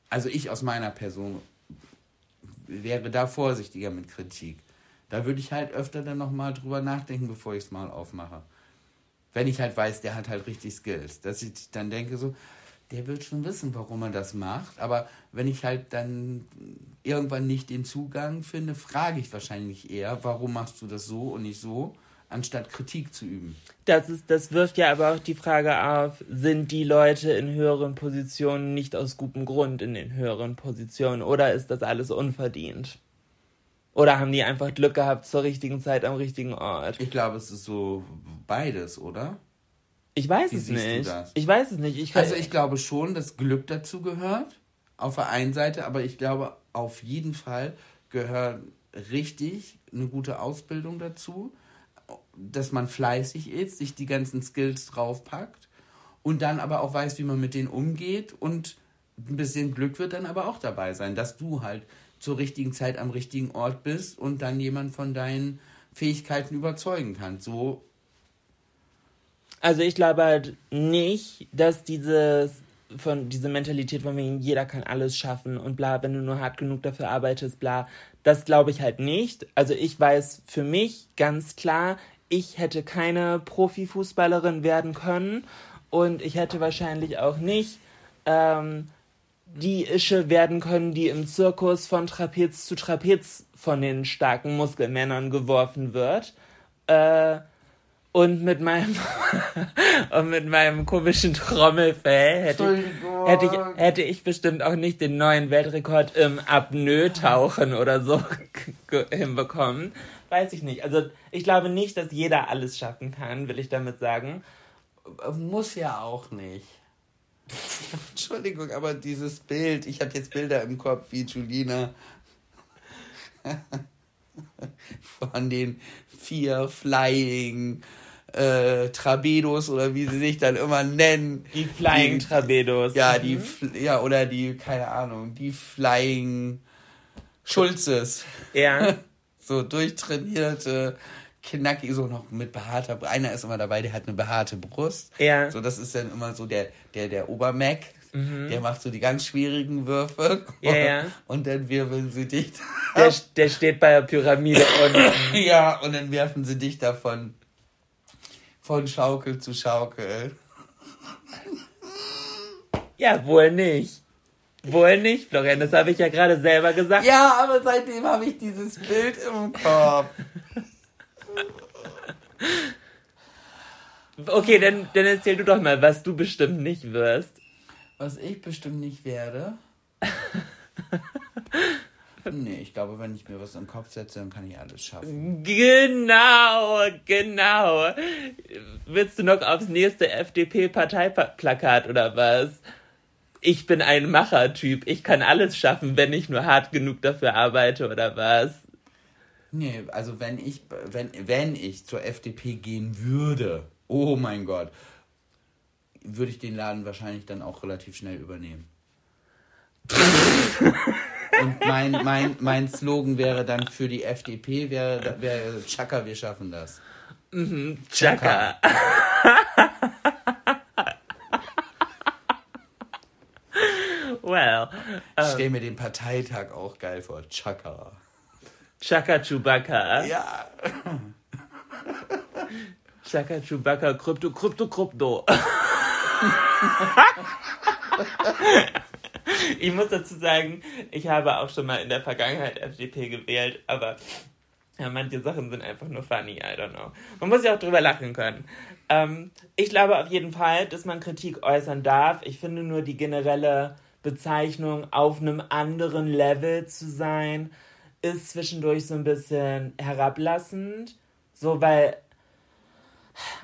Also ich aus meiner Person wäre da vorsichtiger mit Kritik. Da würde ich halt öfter dann nochmal drüber nachdenken, bevor ich es mal aufmache. Wenn ich halt weiß, der hat halt richtig Skills. Dass ich dann denke so, der wird schon wissen, warum er das macht. Aber wenn ich halt dann irgendwann nicht den Zugang finde, frage ich wahrscheinlich eher, warum machst du das so und nicht so, anstatt Kritik zu üben. Das, ist, das wirft ja aber auch die Frage auf, sind die Leute in höheren Positionen nicht aus gutem Grund in den höheren Positionen oder ist das alles unverdient? Oder haben die einfach Glück gehabt zur richtigen Zeit am richtigen Ort? Ich glaube, es ist so beides, oder? Ich weiß Wie es nicht. Ich weiß es nicht. Ich Also ich glaube schon, dass Glück dazu gehört, auf der einen Seite, aber ich glaube auf jeden Fall gehört richtig eine gute Ausbildung dazu, dass man fleißig ist, sich die ganzen Skills draufpackt und dann aber auch weiß, wie man mit denen umgeht und ein bisschen Glück wird dann aber auch dabei sein, dass du halt zur richtigen Zeit am richtigen Ort bist und dann jemand von deinen Fähigkeiten überzeugen kannst. So Also ich glaube halt nicht, dass dieses von diese Mentalität von wegen jeder kann alles schaffen und bla, wenn du nur hart genug dafür arbeitest, bla, das glaube ich halt nicht. Also ich weiß für mich ganz klar, ich hätte keine Profifußballerin werden können und ich hätte wahrscheinlich auch nicht ähm, die Ische werden können, die im Zirkus von Trapez zu Trapez von den starken Muskelmännern geworfen wird. Äh, und mit meinem und mit meinem komischen Trommelfell hätte, Entschuldigung. hätte, ich, hätte ich bestimmt auch nicht den neuen Weltrekord im Apnoe-Tauchen oder so hinbekommen. Weiß ich nicht. Also ich glaube nicht, dass jeder alles schaffen kann, will ich damit sagen. Muss ja auch nicht. Entschuldigung, aber dieses Bild, ich habe jetzt Bilder im Kopf wie Julina von den vier Flying äh, Trabedos oder wie sie sich dann immer nennen. Die Flying Die- Trabedos. Ja, die, Fl- ja, oder die, keine Ahnung, die Flying Schulzes. Ja. So durchtrainierte, knackig, so noch mit behaarter Einer ist immer dabei, der hat eine behaarte Brust. Ja. So, das ist dann immer so der, der, der Obermac. Der macht so die ganz schwierigen Würfe. Ja, ja. Und dann wirbeln sie dich. Der, der steht bei der Pyramide unten. ja, und dann werfen sie dich davon von Schaukel zu Schaukel. Ja, wohl nicht. Wohl nicht, Florian, das habe ich ja gerade selber gesagt. Ja, aber seitdem habe ich dieses Bild im Kopf. Okay, dann, dann erzähl du doch mal, was du bestimmt nicht wirst. Was ich bestimmt nicht werde. nee, ich glaube, wenn ich mir was im Kopf setze, dann kann ich alles schaffen. Genau, genau. Willst du noch aufs nächste FDP-Parteiplakat oder was? Ich bin ein Machertyp. Ich kann alles schaffen, wenn ich nur hart genug dafür arbeite oder was? Nee, also wenn ich, wenn, wenn ich zur FDP gehen würde, oh mein Gott, würde ich den Laden wahrscheinlich dann auch relativ schnell übernehmen. Und mein, mein, mein Slogan wäre dann für die FDP, wäre, wäre Chaka, wir schaffen das. Chaka. well, Ich stelle mir den Parteitag auch geil vor. Chaka. Chaka Chewbacca. Ja. Chaka Chewbacca, Krypto, Krypto, Krypto. ich muss dazu sagen, ich habe auch schon mal in der Vergangenheit FDP gewählt, aber ja, manche Sachen sind einfach nur funny, I don't know. Man muss ja auch drüber lachen können. Ähm, ich glaube auf jeden Fall, dass man Kritik äußern darf. Ich finde nur die generelle Bezeichnung auf einem anderen Level zu sein, ist zwischendurch so ein bisschen herablassend. So, weil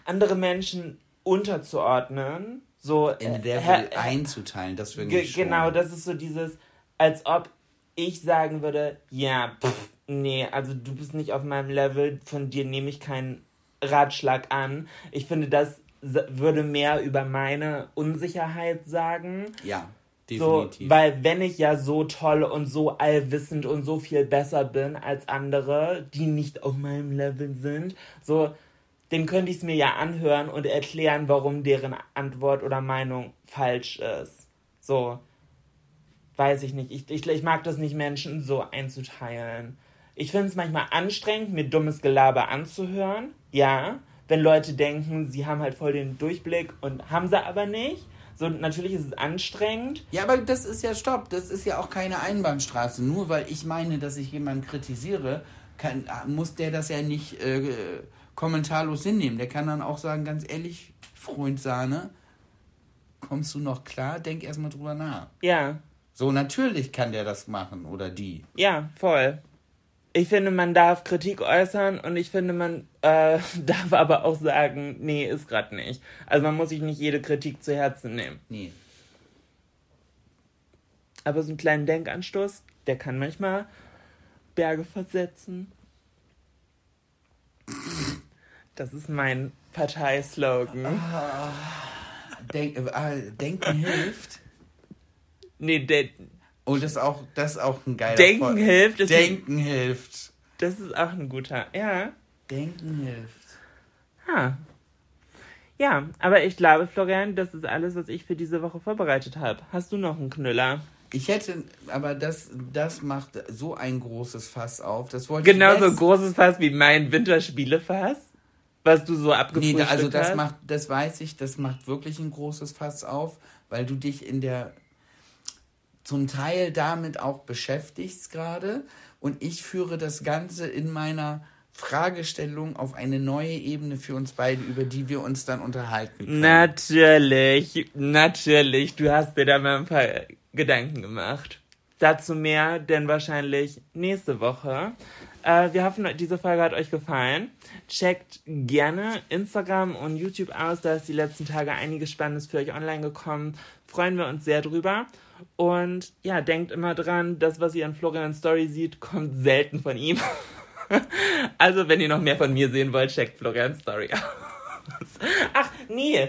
andere Menschen unterzuordnen, so In äh, Level her- einzuteilen, das finde ich schon. genau, das ist so dieses, als ob ich sagen würde, ja, pff, nee, also du bist nicht auf meinem Level, von dir nehme ich keinen Ratschlag an. Ich finde, das würde mehr über meine Unsicherheit sagen. Ja, So, definitiv. weil wenn ich ja so toll und so allwissend und so viel besser bin als andere, die nicht auf meinem Level sind, so, den könnte ich es mir ja anhören und erklären, warum deren Antwort oder Meinung falsch ist. So, weiß ich nicht. Ich, ich, ich mag das nicht, Menschen so einzuteilen. Ich finde es manchmal anstrengend, mir dummes Gelaber anzuhören. Ja, wenn Leute denken, sie haben halt voll den Durchblick und haben sie aber nicht. So, natürlich ist es anstrengend. Ja, aber das ist ja Stopp. Das ist ja auch keine Einbahnstraße. Nur weil ich meine, dass ich jemanden kritisiere, kann, muss der das ja nicht äh, kommentarlos hinnehmen. Der kann dann auch sagen, ganz ehrlich, Freund Sahne, kommst du noch klar? Denk erstmal drüber nach. Ja, So, natürlich kann der das machen oder die. ja, voll. Ich finde, man darf Kritik äußern und ich finde, man äh, darf aber auch sagen, nee, ist gerade nicht. Also man muss sich nicht jede Kritik zu Herzen nehmen. Nee. Aber so einen kleinen Denkanstoß, der kann manchmal Berge versetzen. Das ist mein Parteislogan. Denk, äh, denken hilft. Nee, de Und das ist auch, das ist auch ein geiler Denken Vol- hilft. Ist Denken hilft. Das ist auch ein guter. Ja. Denken hilft. Ah. Ja, aber ich glaube, Florian, das ist alles, was ich für diese Woche vorbereitet habe. Hast du noch einen Knüller? Ich hätte, aber das, das macht so ein großes Fass auf. Das wollte ich Genauso letzt- großes Fass wie mein Winterspielefass, was du so Nee, abgefrühstückt da- also das hast. macht, das weiß ich, das macht wirklich ein großes Fass auf, weil du dich in der zum Teil damit auch beschäftigst gerade und ich führe das Ganze in meiner Fragestellung auf eine neue Ebene für uns beide, über die wir uns dann unterhalten können. Natürlich, natürlich. Du hast dir da mal ein paar Gedanken gemacht. Dazu mehr, denn wahrscheinlich nächste Woche. Äh, wir hoffen, diese Folge hat euch gefallen. Checkt gerne Instagram und YouTube aus. Da ist die letzten Tage einiges Spannendes für euch online gekommen. Freuen wir uns sehr drüber. Und ja, denkt immer dran, das, was ihr in Florian Story seht, kommt selten von ihm. also, wenn ihr noch mehr von mir sehen wollt, checkt Florian Story aus. Ach, nee,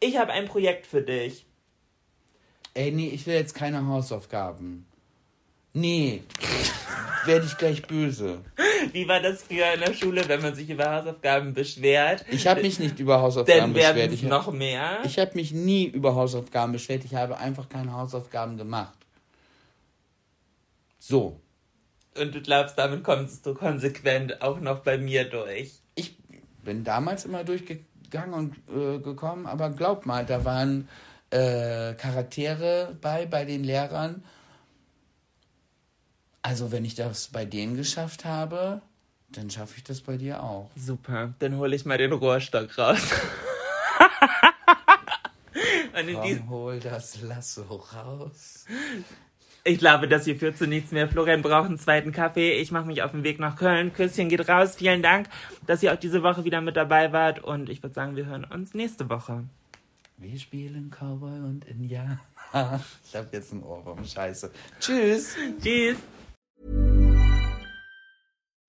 ich habe ein Projekt für dich. Ey, nee, ich will jetzt keine Hausaufgaben. Nee. werde ich gleich böse. Wie war das früher in der Schule, wenn man sich über Hausaufgaben beschwert? Ich habe mich nicht über Hausaufgaben Dann beschwert. Ich, noch mehr. ich habe mich nie über Hausaufgaben beschwert. Ich habe einfach keine Hausaufgaben gemacht. So. Und du glaubst, damit kommst du konsequent auch noch bei mir durch. Ich bin damals immer durchgegangen und äh, gekommen, aber glaub mal, da waren äh, Charaktere bei, bei den Lehrern. Also wenn ich das bei denen geschafft habe, dann schaffe ich das bei dir auch. Super, dann hole ich mal den Rohrstock raus. Und in dies- Komm, hol das Lasso raus. ich glaube, das hier führt zu nichts mehr. Florian braucht einen zweiten Kaffee. Ich mache mich auf den Weg nach Köln. Küsschen geht raus. Vielen Dank, dass ihr auch diese Woche wieder mit dabei wart. Und ich würde sagen, wir hören uns nächste Woche. Wir spielen Cowboy und Indianer. Ich hab jetzt einen Ohrwurm, scheiße. Tschüss. Tschüss.